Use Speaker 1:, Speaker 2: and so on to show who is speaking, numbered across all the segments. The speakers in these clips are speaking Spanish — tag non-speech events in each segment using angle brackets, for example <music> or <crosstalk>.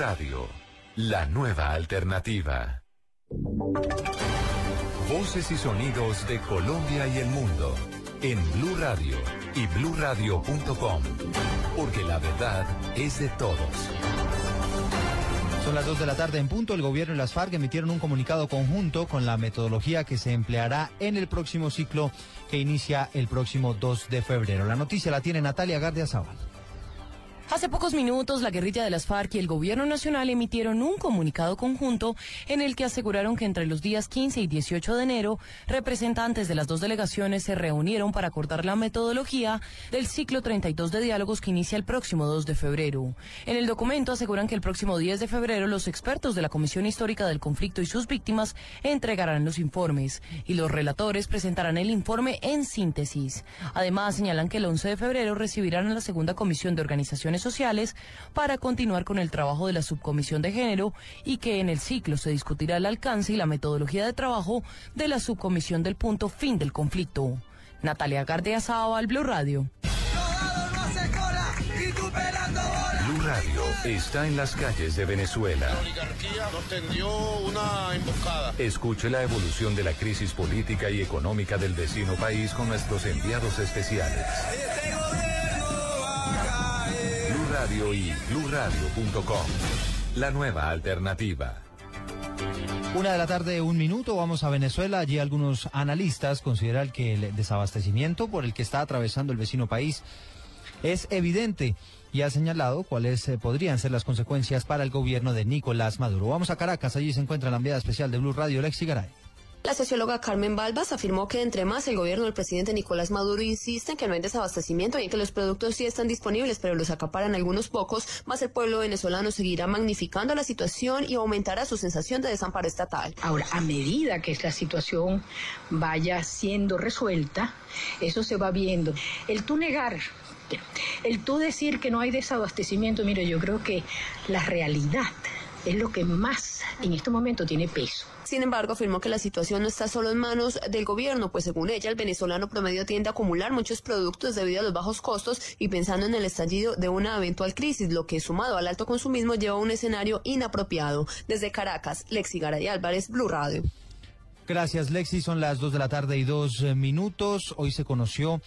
Speaker 1: Radio, la nueva alternativa. Voces y sonidos de Colombia y el mundo en Blue Radio y bluradio.com, porque la verdad es de todos.
Speaker 2: Son las 2 de la tarde en punto. El gobierno y las FARC emitieron un comunicado conjunto con la metodología que se empleará en el próximo ciclo que inicia el próximo 2 de febrero. La noticia la tiene Natalia Gardia Zaval.
Speaker 3: Hace pocos minutos, la guerrilla de las FARC y el Gobierno Nacional emitieron un comunicado conjunto en el que aseguraron que entre los días 15 y 18 de enero, representantes de las dos delegaciones se reunieron para acordar la metodología del ciclo 32 de diálogos que inicia el próximo 2 de febrero. En el documento aseguran que el próximo 10 de febrero los expertos de la Comisión Histórica del Conflicto y sus víctimas entregarán los informes y los relatores presentarán el informe en síntesis. Además, señalan que el 11 de febrero recibirán a la segunda comisión de organizaciones sociales para continuar con el trabajo de la subcomisión de género y que en el ciclo se discutirá el alcance y la metodología de trabajo de la subcomisión del punto fin del conflicto. Natalia Gardea al Blue Radio.
Speaker 1: Blue Radio está en las calles de Venezuela.
Speaker 4: La oligarquía nos tendió una emboscada.
Speaker 1: Escuche la evolución de la crisis política y económica del vecino país con nuestros enviados especiales. Blue Radio y bluradio.com. La nueva alternativa.
Speaker 2: Una de la tarde, un minuto, vamos a Venezuela. Allí algunos analistas consideran que el desabastecimiento por el que está atravesando el vecino país es evidente y ha señalado cuáles eh, podrían ser las consecuencias para el gobierno de Nicolás Maduro. Vamos a Caracas, allí se encuentra la enviada especial de Blue Radio, Lexi Garay.
Speaker 5: La socióloga Carmen Balbas afirmó que entre más el gobierno del presidente Nicolás Maduro insiste en que no hay desabastecimiento y en que los productos sí están disponibles, pero los acaparan algunos pocos, más el pueblo venezolano seguirá magnificando la situación y aumentará su sensación de desamparo estatal.
Speaker 6: Ahora, a medida que la situación vaya siendo resuelta, eso se va viendo. El tú negar el tú decir que no hay desabastecimiento, mire, yo creo que la realidad es lo que más en este momento tiene peso.
Speaker 5: Sin embargo, afirmó que la situación no está solo en manos del gobierno, pues según ella, el venezolano promedio tiende a acumular muchos productos debido a los bajos costos y pensando en el estallido de una eventual crisis, lo que sumado al alto consumismo lleva a un escenario inapropiado. Desde Caracas, Lexi Garay Álvarez, Blue Radio.
Speaker 2: Gracias, Lexi. Son las 2 de la tarde y dos eh, minutos. Hoy se conoció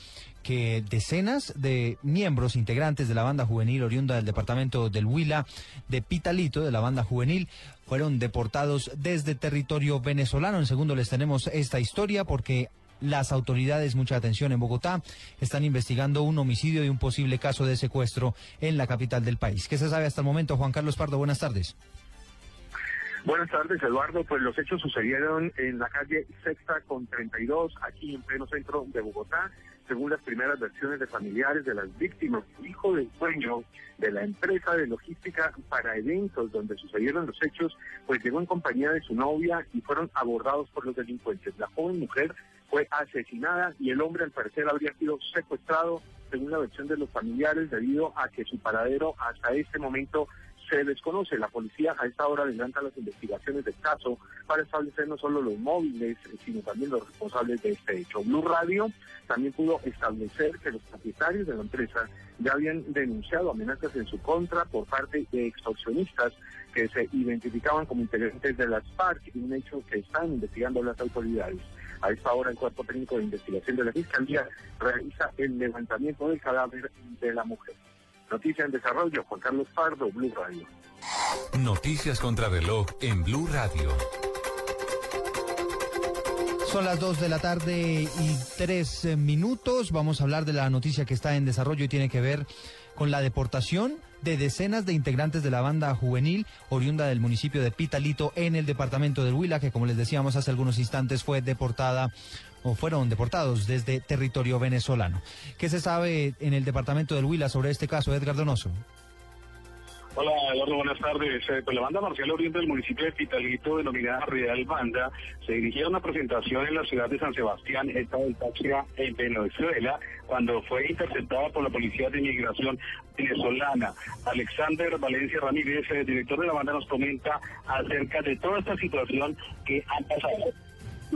Speaker 2: que decenas de miembros integrantes de la banda juvenil oriunda del departamento del Huila, de Pitalito, de la banda juvenil, fueron deportados desde territorio venezolano. En segundo les tenemos esta historia porque las autoridades, mucha atención en Bogotá, están investigando un homicidio y un posible caso de secuestro en la capital del país. ¿Qué se sabe hasta el momento, Juan Carlos Pardo? Buenas tardes.
Speaker 7: Buenas tardes, Eduardo. Pues los hechos sucedieron en la calle Sexta con 32, aquí en pleno centro de Bogotá. Según las primeras versiones de familiares de las víctimas, hijo del dueño de la empresa de logística para eventos donde sucedieron los hechos, pues llegó en compañía de su novia y fueron abordados por los delincuentes. La joven mujer fue asesinada y el hombre al parecer habría sido secuestrado, según la versión de los familiares, debido a que su paradero hasta este momento se desconoce. La policía a esta hora adelanta las investigaciones del caso para establecer no solo los móviles, sino también los responsables de este hecho. Blue Radio también pudo establecer que los propietarios de la empresa ya habían denunciado amenazas en su contra por parte de extorsionistas que se identificaban como integrantes de las FARC, un hecho que están investigando las autoridades. A esta hora el Cuerpo Técnico de Investigación de la Fiscalía realiza el levantamiento del cadáver de la mujer. Noticia en desarrollo, Juan Carlos Pardo, Blue Radio.
Speaker 1: Noticias contra reloj en Blue Radio.
Speaker 2: Son las 2 de la tarde y 3 eh, minutos. Vamos a hablar de la noticia que está en desarrollo y tiene que ver con la deportación de decenas de integrantes de la banda juvenil oriunda del municipio de Pitalito en el departamento del Huila, que como les decíamos hace algunos instantes fue deportada o fueron deportados desde territorio venezolano. ¿Qué se sabe en el departamento del Huila sobre este caso, Edgar Donoso?
Speaker 8: Hola Eduardo, buenas tardes. Eh, pues la banda marcial oriente del municipio de Pitalito, denominada Real Banda, se dirigía a una presentación en la ciudad de San Sebastián, estado del Táchira, en Venezuela, cuando fue interceptada por la Policía de Inmigración venezolana. Alexander Valencia Ramírez, eh, director de la banda, nos comenta acerca de toda esta situación que ha pasado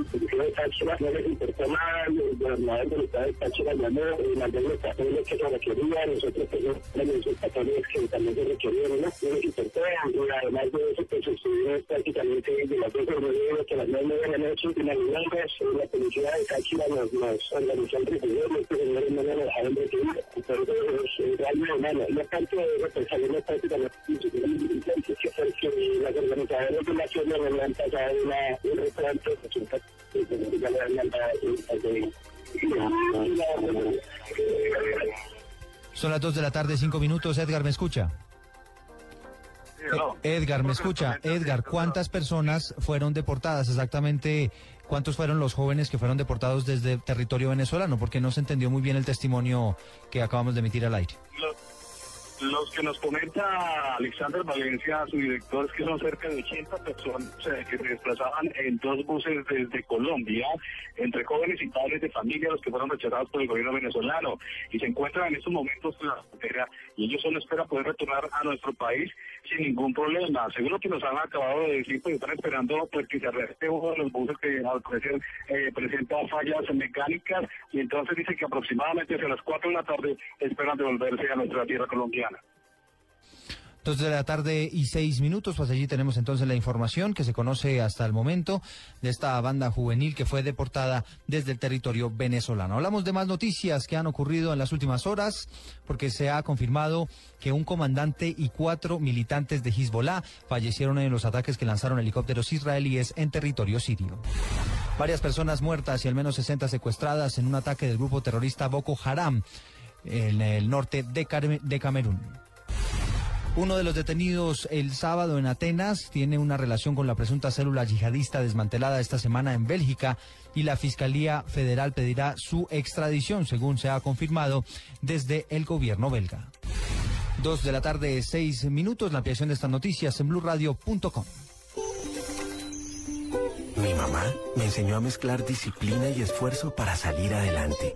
Speaker 8: de Táchira no les importó nada, el gobernador de Táchira llamó y mandó los papeles que se requerían, nosotros tenemos los papeles que también se requerían, no, les importó, además de eso pues sucedió prácticamente de las dos de que las nueve de la noche, nueve la policía de Táchira nos, organizó el los señores no nos dejaron de seguir, entonces realmente, hermano, aparte de eso, salimos prácticamente que las organizadoras de la la han pasado un restaurante,
Speaker 2: son las 2 de la tarde, 5 minutos. Edgar, ¿me escucha? Eh, Edgar, ¿me escucha? Edgar, ¿cuántas personas fueron deportadas exactamente? ¿Cuántos fueron los jóvenes que fueron deportados desde territorio venezolano? Porque no se entendió muy bien el testimonio que acabamos de emitir al aire.
Speaker 8: Los que nos comenta Alexander Valencia, su director, es que son cerca de 80 personas que se desplazaban en dos buses desde Colombia, entre jóvenes y padres de familia, los que fueron rechazados por el gobierno venezolano, y se encuentran en estos momentos en la frontera, y ellos solo esperan poder retornar a nuestro país sin ningún problema. Seguro que nos han acabado de decir, pues están esperando pues, que se arreste uno de los buses que al parecer eh, fallas mecánicas, y entonces dice que aproximadamente a las 4 de la tarde esperan devolverse a nuestra tierra colombiana.
Speaker 2: Dos de la tarde y seis minutos, pues allí tenemos entonces la información que se conoce hasta el momento de esta banda juvenil que fue deportada desde el territorio venezolano. Hablamos de más noticias que han ocurrido en las últimas horas, porque se ha confirmado que un comandante y cuatro militantes de Hezbollah fallecieron en los ataques que lanzaron helicópteros israelíes en territorio sirio. Varias personas muertas y al menos 60 secuestradas en un ataque del grupo terrorista Boko Haram en el norte de, de Camerún. Uno de los detenidos el sábado en Atenas tiene una relación con la presunta célula yihadista desmantelada esta semana en Bélgica y la Fiscalía Federal pedirá su extradición, según se ha confirmado desde el gobierno belga. Dos de la tarde, seis minutos, la ampliación de estas noticias en blurradio.com.
Speaker 9: Mi mamá me enseñó a mezclar disciplina y esfuerzo para salir adelante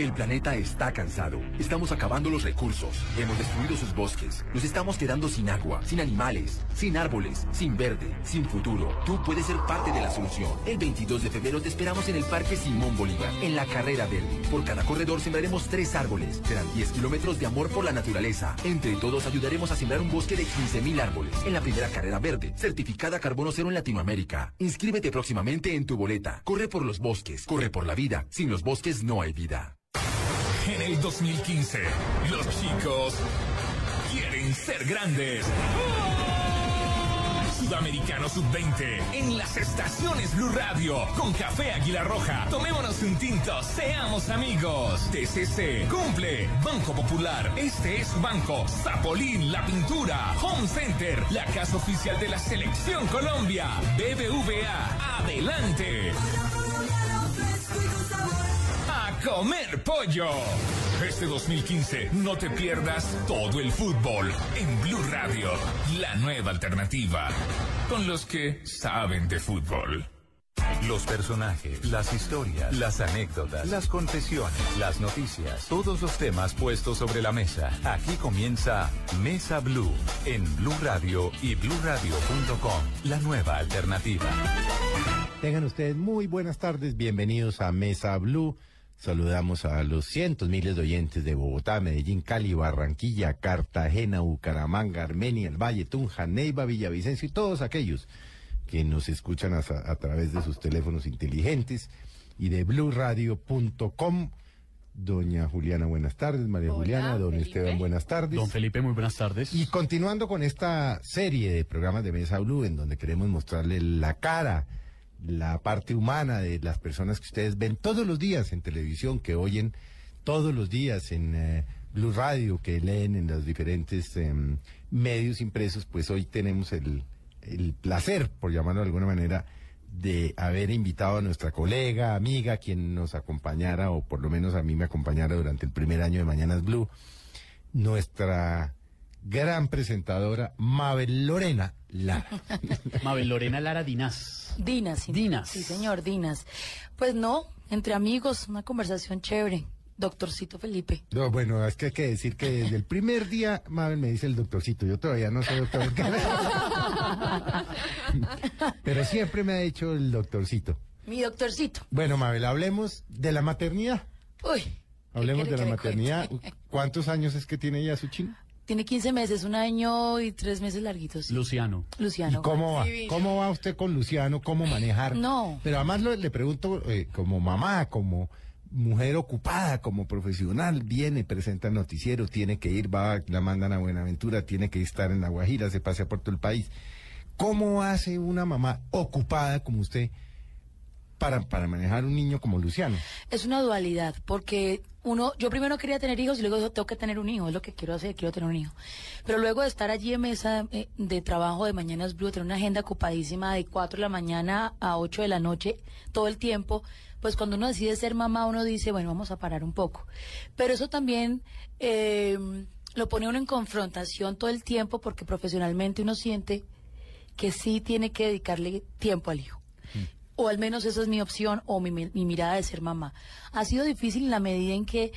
Speaker 10: El planeta está cansado. Estamos acabando los recursos. Hemos destruido sus bosques. Nos estamos quedando sin agua, sin animales, sin árboles, sin verde, sin futuro. Tú puedes ser parte de la solución. El 22 de febrero te esperamos en el Parque Simón Bolívar, en la Carrera Verde. Por cada corredor sembraremos tres árboles. Serán 10 kilómetros de amor por la naturaleza. Entre todos ayudaremos a sembrar un bosque de 15.000 árboles. En la primera carrera verde, certificada Carbono Cero en Latinoamérica. Inscríbete próximamente en tu boleta. Corre por los bosques. Corre por la vida. Sin los bosques no hay vida.
Speaker 11: En el 2015, los chicos quieren ser grandes. Sudamericano Sub-20 en las estaciones Blue Radio con Café Águila Roja. Tomémonos un tinto, seamos amigos. TCC cumple. Banco Popular, este es su banco. Zapolín, la pintura. Home Center, la casa oficial de la Selección Colombia. BBVA, adelante. Comer pollo. Este 2015 no te pierdas todo el fútbol en Blue Radio, la nueva alternativa, con los que saben de fútbol.
Speaker 1: Los personajes, las historias, las anécdotas, las confesiones, las noticias, todos los temas puestos sobre la mesa. Aquí comienza Mesa Blue en Blue Radio y bluradio.com, la nueva alternativa.
Speaker 12: Tengan ustedes muy buenas tardes, bienvenidos a Mesa Blue. Saludamos a los cientos miles de oyentes de Bogotá, Medellín, Cali, Barranquilla, Cartagena, Bucaramanga, Armenia, el Valle, Tunja, Neiva, Villavicencio y todos aquellos que nos escuchan a, a través de sus teléfonos inteligentes y de bluradio.com. Doña Juliana, buenas tardes. María
Speaker 13: Hola,
Speaker 12: Juliana, don
Speaker 13: Felipe.
Speaker 12: Esteban, buenas tardes.
Speaker 13: Don Felipe, muy buenas tardes.
Speaker 12: Y continuando con esta serie de programas de Mesa Blue, en donde queremos mostrarle la cara, la parte humana de las personas que ustedes ven todos los días en televisión, que oyen todos los días en eh, Blue Radio, que leen en los diferentes em, medios impresos, pues hoy tenemos el, el placer, por llamarlo de alguna manera, de haber invitado a nuestra colega, amiga, quien nos acompañara, o por lo menos a mí me acompañara durante el primer año de Mañanas Blue, nuestra gran presentadora Mabel Lorena Lara. <laughs>
Speaker 13: Mabel Lorena Lara Dinas.
Speaker 14: Dinas, sí.
Speaker 13: Dinas.
Speaker 14: Sí, señor, Dinas. Pues no, entre amigos, una conversación chévere. Doctorcito Felipe.
Speaker 12: No, bueno, es que hay que decir que desde el primer día Mabel me dice el doctorcito, yo todavía no soy doctor, <laughs> pero siempre me ha dicho el doctorcito.
Speaker 14: Mi doctorcito.
Speaker 12: Bueno, Mabel, hablemos de la maternidad.
Speaker 14: Uy.
Speaker 12: Hablemos de la maternidad. ¿Cuántos años es que tiene ya su chino?
Speaker 14: Tiene 15 meses, un año y tres meses larguitos.
Speaker 13: Luciano.
Speaker 14: Luciano.
Speaker 12: ¿Y cómo va?
Speaker 14: Divino.
Speaker 12: ¿Cómo va usted con Luciano? ¿Cómo manejar?
Speaker 14: No.
Speaker 12: Pero además lo- le pregunto, eh, como mamá, como mujer ocupada, como profesional, viene, presenta el noticiero, tiene que ir, va, la mandan a Buenaventura, tiene que estar en La Guajira, se pasea por todo el país. ¿Cómo hace una mamá ocupada como usted para, para manejar un niño como Luciano?
Speaker 14: Es una dualidad, porque uno, yo primero quería tener hijos y luego tengo que tener un hijo, es lo que quiero hacer, quiero tener un hijo. Pero luego de estar allí en mesa eh, de trabajo de Mañanas Blue, tener una agenda ocupadísima de 4 de la mañana a 8 de la noche, todo el tiempo, pues cuando uno decide ser mamá, uno dice, bueno, vamos a parar un poco. Pero eso también eh, lo pone uno en confrontación todo el tiempo, porque profesionalmente uno siente que sí tiene que dedicarle tiempo al hijo o al menos esa es mi opción o mi, mi mirada de ser mamá. Ha sido difícil en la medida en que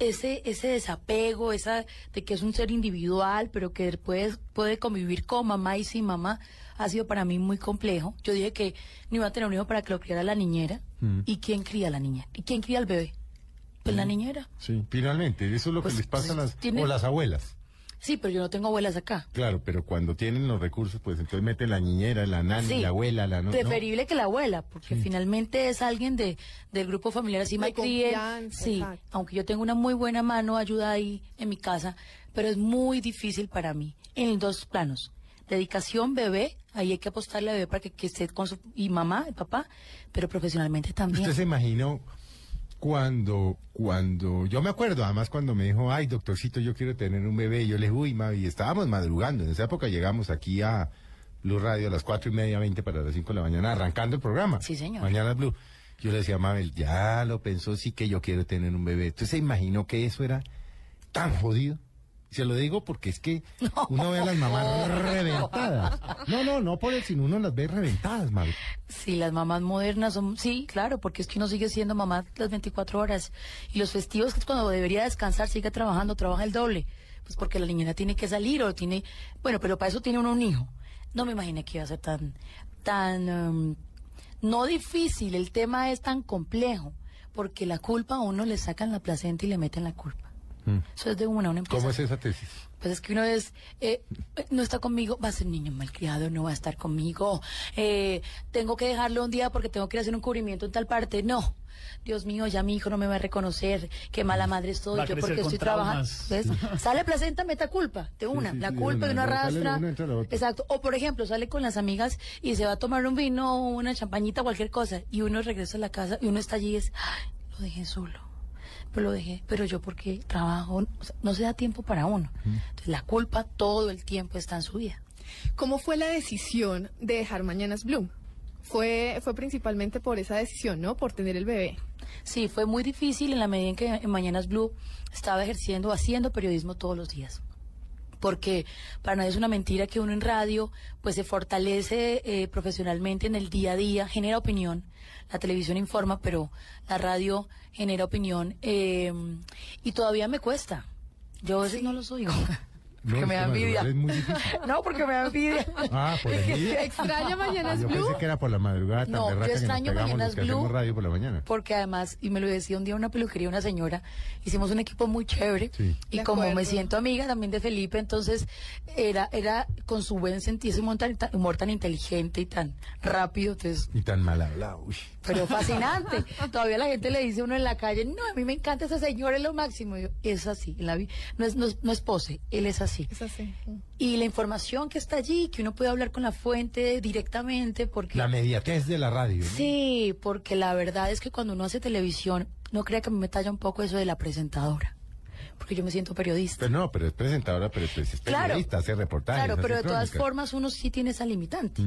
Speaker 14: ese ese desapego, esa de que es un ser individual, pero que puede, puede convivir con mamá y sin mamá, ha sido para mí muy complejo. Yo dije que no iba a tener un hijo para que lo criara la niñera.
Speaker 12: Mm.
Speaker 14: ¿Y quién cría a la niña? ¿Y quién cría al bebé? Pues la niñera.
Speaker 12: Sí, finalmente, eso es lo que
Speaker 14: Pues,
Speaker 12: les pasa a
Speaker 14: pues,
Speaker 12: las,
Speaker 14: tiene-
Speaker 12: o las abuelas.
Speaker 14: Sí, pero yo no tengo abuelas acá.
Speaker 12: Claro, pero cuando tienen los recursos, pues entonces meten la niñera, la nani,
Speaker 14: Sí.
Speaker 12: la abuela, la no. no.
Speaker 14: Preferible que la abuela, porque finalmente es alguien de, del grupo familiar. Así me crié. Sí,
Speaker 15: exacto.
Speaker 14: aunque yo tengo una muy buena mano, ayuda ahí en mi casa, pero es muy difícil para mí en dos planos. Dedicación, bebé, ahí hay que apostarle a bebé para que, que esté con su y mamá, y papá, pero profesionalmente también.
Speaker 12: ¿Usted se imaginó cuando, cuando, yo me acuerdo, además cuando me dijo, ay, doctorcito, yo quiero tener un bebé, yo le dije, uy, Mavi, estábamos madrugando, en esa época llegamos aquí a Blue Radio a las cuatro y media, veinte para las cinco de la mañana, arrancando el programa.
Speaker 14: Sí, señor.
Speaker 12: Mañana Blue. Yo le decía Mabel, ya lo pensó, sí que yo quiero tener un bebé. ¿Usted se imaginó que eso era tan jodido? Se lo digo porque es que <laughs> uno ve a las mamás <laughs> reventadas. No, no, no por el sino uno las ve reventadas, Mabel.
Speaker 14: Sí, las mamás modernas son, sí, claro, porque es que uno sigue siendo mamá las 24 horas. Y los festivos, que es cuando debería descansar, sigue trabajando, trabaja el doble. Pues porque la niñera tiene que salir o tiene, bueno, pero para eso tiene uno un hijo. No me imaginé que iba a ser tan, tan, em, no difícil, el tema es tan complejo, porque la culpa a uno le sacan la placenta y le meten la culpa. Eso es de una, una empresa.
Speaker 12: ¿Cómo es esa tesis?
Speaker 14: Pues es que uno es, eh, no está conmigo, va a ser niño malcriado, no va a estar conmigo. Eh, tengo que dejarlo un día porque tengo que ir a hacer un cubrimiento en tal parte. No. Dios mío, ya mi hijo no me va a reconocer. Qué mala madre estoy yo porque estoy trabajando. ¿Ves? <laughs> Sale, presenta, meta culpa de una.
Speaker 12: sí,
Speaker 14: la
Speaker 12: sí, de
Speaker 14: culpa
Speaker 12: una.
Speaker 14: de uno arrastra.
Speaker 12: una.
Speaker 14: Exacto. O por ejemplo, sale con las amigas y se va a tomar un vino, una champañita, cualquier cosa. Y uno regresa a la casa y uno está allí y es, "Ay, lo dejé solo. Pero lo dejé, pero yo porque trabajo, o sea, no se da tiempo para uno. Entonces la culpa todo el tiempo está en su vida.
Speaker 15: ¿Cómo fue la decisión de dejar Mañanas Blue? Fue, fue principalmente por esa decisión, ¿no? Por tener el bebé.
Speaker 14: Sí, fue muy difícil en la medida en que en Mañanas Blue estaba ejerciendo, haciendo periodismo todos los días. Porque para nadie es una mentira que uno en radio pues se fortalece eh, profesionalmente en el día a día, genera opinión. La televisión informa, pero la radio genera opinión. eh, y todavía me cuesta. Yo a veces no los oigo. <laughs> Porque
Speaker 12: No,
Speaker 14: me da
Speaker 12: es que
Speaker 14: envidia.
Speaker 12: es muy difícil. <laughs>
Speaker 14: No, porque me da envidia.
Speaker 12: Ah, por envidia.
Speaker 15: ¿Extraña Mañanas
Speaker 12: Yo
Speaker 15: Blue?
Speaker 12: pensé que era por la madrugada tan
Speaker 14: No, yo
Speaker 12: que
Speaker 14: extraño Mañanas
Speaker 12: que
Speaker 14: Blue.
Speaker 12: hacemos radio por la mañana.
Speaker 14: Porque además, y me lo decía un día una peluquería, una señora, hicimos un equipo muy chévere. Y
Speaker 15: De
Speaker 14: como me siento amiga también de Felipe, entonces era era con su buen sentido, ese humor tan, humor tan inteligente y tan rápido, entonces,
Speaker 12: Y tan mal hablado. uy.
Speaker 14: pero <laughs> fascinante. Todavía la gente le dice a uno en la calle, no, a mí me encanta ese señor, es lo máximo. Y yo, es así, en la no, es, no, es, no es pose, él es así.
Speaker 15: Es así.
Speaker 14: Y la información que está allí, que uno puede hablar con la fuente directamente, porque...
Speaker 12: La mediatez de la radio. ¿no?
Speaker 14: Sí, porque la verdad es que cuando uno hace televisión, no crea que a mí me talla un poco eso de la presentadora. Porque yo me siento periodista.
Speaker 12: Pero no, pero es presentadora, pero pues es
Speaker 14: Claro.
Speaker 12: periodista, hace reportajes.
Speaker 14: claro, pero de todas formas uno sí tiene esa limitante.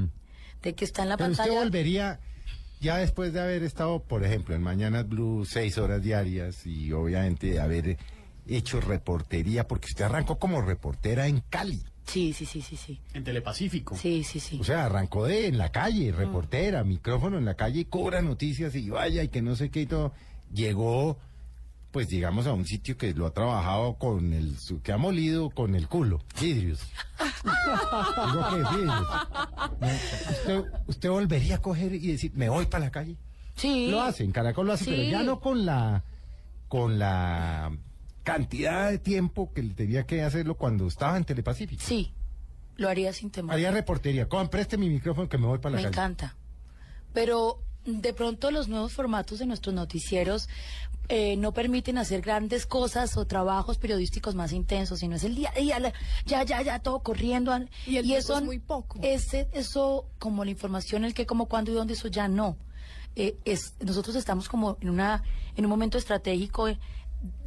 Speaker 14: De que está en la
Speaker 12: Pero usted
Speaker 14: pantalla.
Speaker 12: volvería, ya después de haber estado, por ejemplo, en Mañanas Blue seis horas diarias y obviamente haber hecho reportería, porque usted arrancó como reportera en Cali.
Speaker 14: Sí, sí, sí, sí, sí.
Speaker 13: En Telepacífico.
Speaker 14: Sí, sí, sí.
Speaker 12: O sea, arrancó de en la
Speaker 14: Mm.
Speaker 12: calle, reportera, micrófono en la calle, y cobra noticias y vaya y que no sé qué y todo. Llegó, pues digamos, a un sitio que lo ha trabajado con el, su- que ha molido con el culo, vidrios. <laughs> Digo que vidrios. ¿Usted, usted volvería a coger y decir, me voy para la calle?
Speaker 14: Sí.
Speaker 12: Lo hace, en Caracol lo hace, pero ya no con la, con la cantidad de tiempo que tenía que hacerlo cuando estaba en Telepacífico.
Speaker 14: Sí, lo haría sin temor.
Speaker 12: Haría reportería. Con, preste mi micrófono que me voy para la
Speaker 14: Me
Speaker 12: calle.
Speaker 14: encanta. Pero de pronto los nuevos formatos de nuestros noticieros eh, no permiten hacer grandes cosas o trabajos periodísticos más intensos, sino es el día a día, la- ya, ya, ya, todo corriendo.
Speaker 15: Y el
Speaker 14: eso
Speaker 15: es muy poco.
Speaker 14: Ese, eso, como la información, el qué, cómo, cuándo y dónde, eso ya no. Eh, es, nosotros estamos como en, una, en un momento estratégico, eh,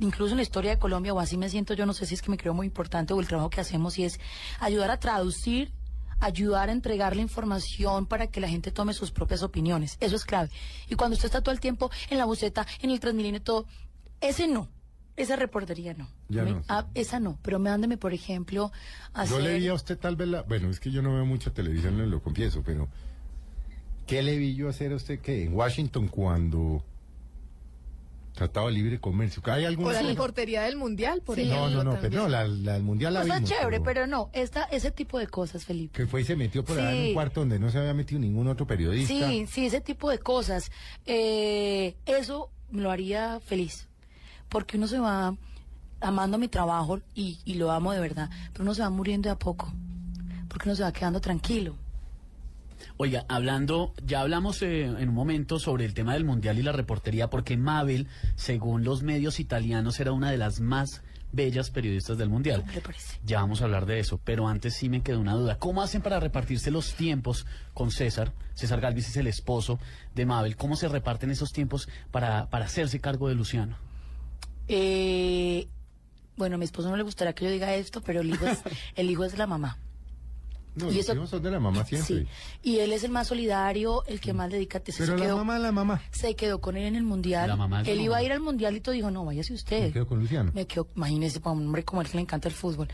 Speaker 14: incluso en la historia de Colombia, o así me siento yo, no sé si es que me creo muy importante o el trabajo que hacemos, y es ayudar a traducir ayudar a entregar la información para que la gente tome sus propias opiniones. Eso es clave. Y cuando usted está todo el tiempo en la buceta, en el Transmilenio, todo, ese no. Esa reportería no.
Speaker 12: Ya
Speaker 14: Me-
Speaker 12: no.
Speaker 14: esa no. Pero mándeme, por ejemplo, a
Speaker 12: Yo
Speaker 14: hacer...
Speaker 12: le vi a usted tal vez la... Bueno, es que yo no veo mucha televisión, le lo confieso, pero... ¿Qué le vi yo hacer a usted que en Washington cuando trataba libre comercio? ¿Hay alguna
Speaker 15: O la reportería del Mundial, por
Speaker 14: Sí.
Speaker 15: ejemplo.
Speaker 12: No, no, no, pero no, la, la del Mundial la
Speaker 14: Cosa
Speaker 12: vimos.
Speaker 14: chévere,
Speaker 12: pero-
Speaker 14: pero no. Esta, ese tipo de cosas, Felipe.
Speaker 12: Que fue y se metió por allá en
Speaker 14: Sí.
Speaker 12: un cuarto donde no se había metido ningún otro periodista.
Speaker 14: Sí, sí, ese tipo de cosas. Eh, eso me lo haría feliz. Porque uno se va amando mi trabajo y, y lo amo de verdad. Pero uno se va muriendo de a poco. Porque uno se va quedando tranquilo.
Speaker 13: Oiga, hablando, ya hablamos eh, en un momento sobre el tema del mundial y la reportería, porque Mabel, según los medios italianos, era una de las más bellas periodistas del mundial. Ya vamos a hablar de eso, pero antes sí me quedó una duda. ¿Cómo hacen para repartirse los tiempos con César? César Galvis es el esposo de Mabel. ¿Cómo se reparten esos tiempos para, para hacerse cargo de Luciano?
Speaker 14: Eh, bueno, a mi esposo no le gustaría que yo diga esto, pero el hijo es, <laughs> el hijo es la mamá.
Speaker 12: No,
Speaker 14: Y
Speaker 12: los
Speaker 14: eso-
Speaker 12: hijos son de la mamá siempre.
Speaker 14: Sí, y él es el más solidario, el que más dedica. Se
Speaker 12: Pero la
Speaker 14: quedó-
Speaker 12: mamá, la mamá.
Speaker 14: se quedó con él en el mundial.
Speaker 12: La mamá la
Speaker 14: él iba a ir al mundial y todo dijo, no, váyase usted.
Speaker 12: Me quedo con Luciano.
Speaker 14: Me quedo, imagínese, para un hombre como él que le encanta el fútbol.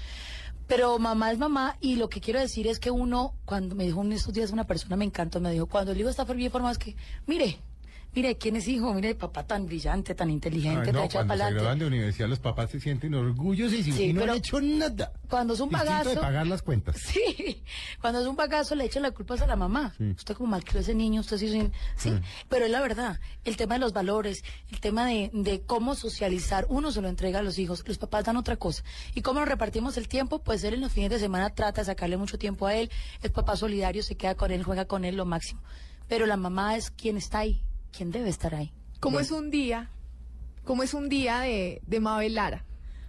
Speaker 14: Pero mamá es mamá y lo que quiero decir es que uno, cuando me dijo en estos días una persona, me encantó, me dijo, cuando el hijo está bien formado es que, mire, mire, ¿quién es hijo? Mire, papá tan brillante, tan inteligente,
Speaker 12: Ay,
Speaker 14: te
Speaker 12: no, cuando se graduan de universidad los papás se sienten orgullosísimos
Speaker 14: Sí,
Speaker 12: y no han hecho nada.
Speaker 14: Cuando es un bagazo...
Speaker 12: de pagar las cuentas. <laughs>
Speaker 14: Sí, cuando es un bagazo le echan la culpa a la mamá. Usted como malcrió a ese niño, usted sí, sí, sí. Pero es la verdad, el tema de los valores, el tema de, de cómo socializar, uno se lo entrega a los hijos, los papás dan otra cosa. Y cómo nos repartimos el tiempo, pues él en los fines de semana trata de sacarle mucho tiempo a él, el papá solidario se queda con él, juega con él lo máximo. Pero la mamá es quien está ahí, quien debe estar ahí.
Speaker 15: ¿Cómo es un día? ¿Cómo es un día de, de Mabel Lara?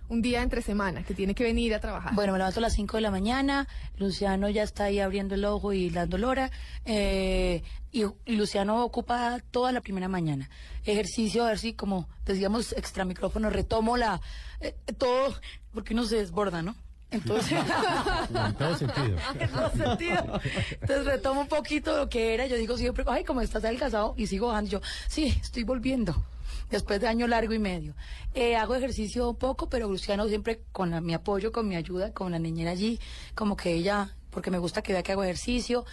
Speaker 15: Un día entre semana que tiene que venir a trabajar.
Speaker 14: Bueno, me levanto a las 5 de la mañana, Luciano ya está ahí abriendo el ojo y dando lora, eh, y, y Luciano ocupa toda la primera mañana. Ejercicio, a ver si, como decíamos, extra micrófono, retomo la, eh, todo, porque uno se desborda, ¿no? Entonces, <laughs>
Speaker 12: En todo sentido. <laughs>
Speaker 14: en todo sentido. Entonces retomo un poquito lo que era. Yo digo siempre, ay, como estás adelgazado, y sigo bajando. Yo, sí, estoy volviendo. Después de año largo y medio. Eh, hago ejercicio un poco, pero Luciano siempre con la- mi apoyo, con mi ayuda, con la niñera allí, como que ella, porque me gusta que vea que hago ejercicio,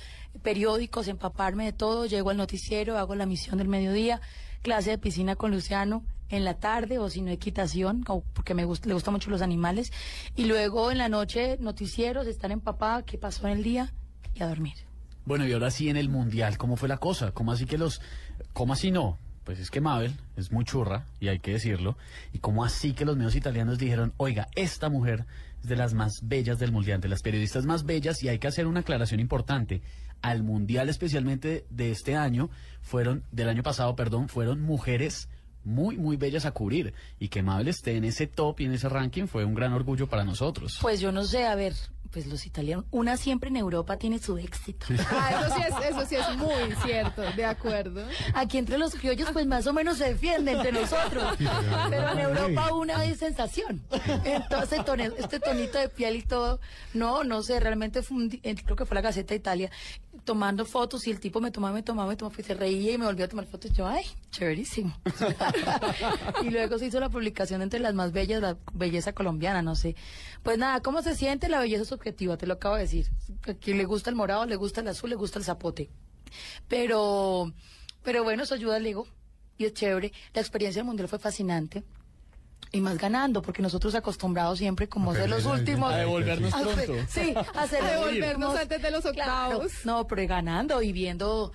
Speaker 14: periódicos, empaparme de todo, llego al noticiero, hago la misión del mediodía, clase de piscina con Luciano en la tarde o si no equitación, porque me gusta, le gustan mucho los animales, y luego en la noche noticieros, estar empapada, qué pasó en el día y a dormir.
Speaker 13: Bueno, y ahora sí en el Mundial, ¿cómo fue la cosa? ¿Cómo así que los... ¿Cómo así no? Pues es que Mabel es muy churra, y hay que decirlo. ¿Y cómo así que los medios italianos dijeron, oiga, esta mujer es de las más bellas del Mundial, de las periodistas más bellas, y hay que hacer una aclaración importante. Al Mundial especialmente de este año, fueron, del año pasado, perdón, fueron mujeres muy, muy bellas a cubrir. Y que Mabel esté en ese top y en ese ranking fue un gran orgullo para nosotros.
Speaker 14: Pues yo no sé, a ver, pues los italianos, una siempre en Europa tiene su éxito. <laughs>
Speaker 15: Ah, eso sí es, eso sí es muy cierto, de acuerdo.
Speaker 14: Aquí entre los criollos pues más o menos se defiende entre nosotros,
Speaker 15: pero-
Speaker 14: en Europa una es sensación. Entonces tone- este tonito de piel y todo, no, no sé, realmente fue un eh, creo que fue la Gaceta Italia, tomando fotos y el tipo me tomaba, me tomaba, me tomaba, y se reía y me volvía a tomar fotos yo, ay, chéverísimo. <laughs> y luego se hizo la publicación entre las más bellas, la belleza colombiana, no sé. Pues nada, ¿cómo se siente? La belleza subjetiva, te lo acabo de decir. A quien le gusta el morado, le gusta el azul, le gusta el zapote. Pero, pero bueno, eso ayuda al ego y es chévere. La experiencia del mundial fue fascinante. Y más ganando, porque nosotros acostumbrados siempre como
Speaker 12: A
Speaker 14: ser los últimos.
Speaker 12: a devolvernos
Speaker 14: A
Speaker 12: pronto.
Speaker 14: Sí, a ser <laughs>
Speaker 15: A
Speaker 14: los
Speaker 15: devolvernos antes de los
Speaker 14: Claro.
Speaker 15: octavos.
Speaker 14: No, pero ganando y viendo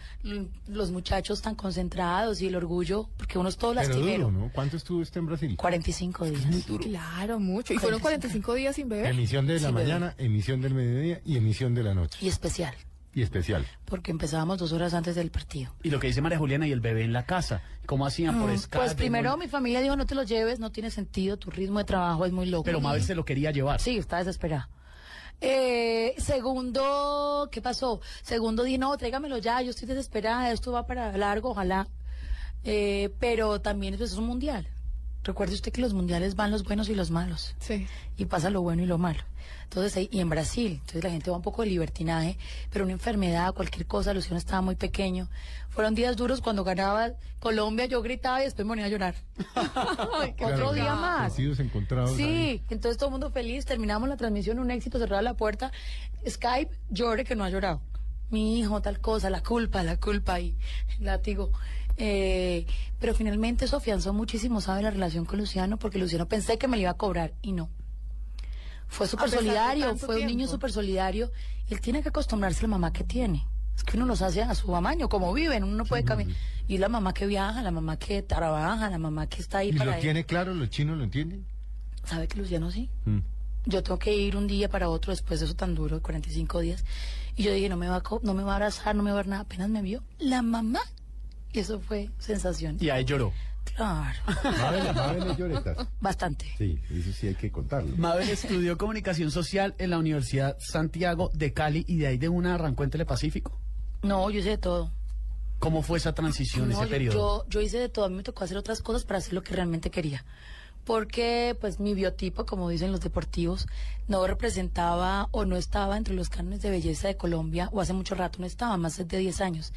Speaker 14: los muchachos tan concentrados y el orgullo, porque uno es todo
Speaker 12: Pero
Speaker 14: lastimero.
Speaker 12: duro, ¿no? ¿Cuánto estuvo usted en Brasil?
Speaker 14: 45 días.
Speaker 15: Claro, mucho. Y fueron 45 días sin beber.
Speaker 12: Emisión de la
Speaker 14: Sí, bebé.
Speaker 12: mañana, emisión del mediodía y emisión de la noche.
Speaker 14: Y especial,
Speaker 12: Y especial.
Speaker 14: porque empezábamos dos horas antes del partido.
Speaker 13: Y lo que dice María Juliana y el bebé en la casa. ¿Cómo hacían por
Speaker 14: Mm,
Speaker 13: Skype?
Speaker 14: Pues primero
Speaker 13: Muy-
Speaker 14: mi familia dijo, no te lo lleves, no tiene sentido, tu ritmo de trabajo es muy loco.
Speaker 13: Pero Mabel se lo quería llevar.
Speaker 14: Sí, está desesperada. Eh, segundo, ¿qué pasó? Segundo dije, no, tráigamelo ya, yo estoy desesperada, esto va para largo, ojalá. Eh, pero también pues, es un mundial. Recuerde usted que los mundiales van los buenos y los malos.
Speaker 15: Sí.
Speaker 14: Y pasa lo bueno y lo malo. Entonces, ahí- y en Brasil, entonces la gente va un poco de libertinaje, pero una enfermedad, cualquier cosa, Luciano estaba muy pequeño. Fueron días duros cuando ganaba Colombia, yo gritaba y después me ponía a llorar. <laughs> Otro
Speaker 12: Claro,
Speaker 14: día más.
Speaker 12: Ahí.
Speaker 14: Sí, entonces todo el mundo feliz, terminamos la transmisión, un éxito, cerrada la puerta. Skype, llore que no ha llorado. Mi hijo, tal cosa, la culpa, la culpa y látigo. Eh, pero finalmente eso afianzó muchísimo, ¿sabe? La relación con Luciano, porque Luciano pensé que me lo iba a cobrar y no. Fue súper solidario, fue un niño súper solidario. Él tiene que acostumbrarse a la mamá que tiene. Es que uno los hace a su amaño, como viven, uno no puede caminar. Y la mamá que viaja, la mamá que trabaja, la mamá que está ahí
Speaker 12: ¿Y
Speaker 14: para
Speaker 12: lo
Speaker 14: él.
Speaker 12: tiene claro? ¿Los chinos lo entienden?
Speaker 14: ¿Sabe que Luciano sí?
Speaker 12: Mm.
Speaker 14: Yo tengo que ir un día para otro después de eso tan duro, de 45 días. Y yo dije, no me va a, no me va a abrazar, no me va a ver nada. Apenas me vio la mamá. Y eso fue sensación.
Speaker 13: Y ahí lloró.
Speaker 14: Claro.
Speaker 12: Mabel, Mabel lloretas.
Speaker 14: Bastante.
Speaker 12: Sí, eso sí hay que contarlo.
Speaker 13: Mabel estudió comunicación social en la Universidad Santiago de Cali y de ahí de una arrancó en Telepacífico.
Speaker 14: No, yo hice de todo.
Speaker 13: ¿Cómo fue esa transición,
Speaker 14: No,
Speaker 13: ese
Speaker 14: yo,
Speaker 13: periodo?
Speaker 14: yo, yo hice de todo. A mí me tocó hacer otras cosas para hacer lo que realmente quería. Porque, pues, mi biotipo, como dicen los deportivos, no representaba o no estaba entre los cánones de belleza de Colombia, o hace mucho rato no estaba, más de 10 años.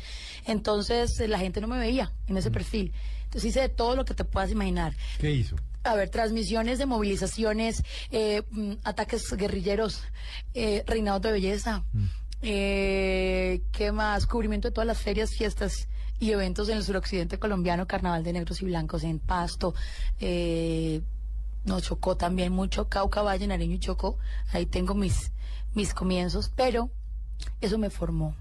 Speaker 14: Entonces, eh, la gente no me veía en ese perfil. Entonces, hice de todo lo que te puedas imaginar.
Speaker 12: ¿Qué hizo?
Speaker 14: A ver, transmisiones de movilizaciones, eh, mm, ataques guerrilleros, eh, reinados de belleza, eh, ¿qué más? Cubrimiento de todas las ferias, fiestas y eventos en el suroccidente colombiano, Carnaval de Negros y Blancos en Pasto, eh, nos chocó también mucho Cauca, Valle, Nariño y Chocó. Ahí tengo mis, mis comienzos, pero eso me formó.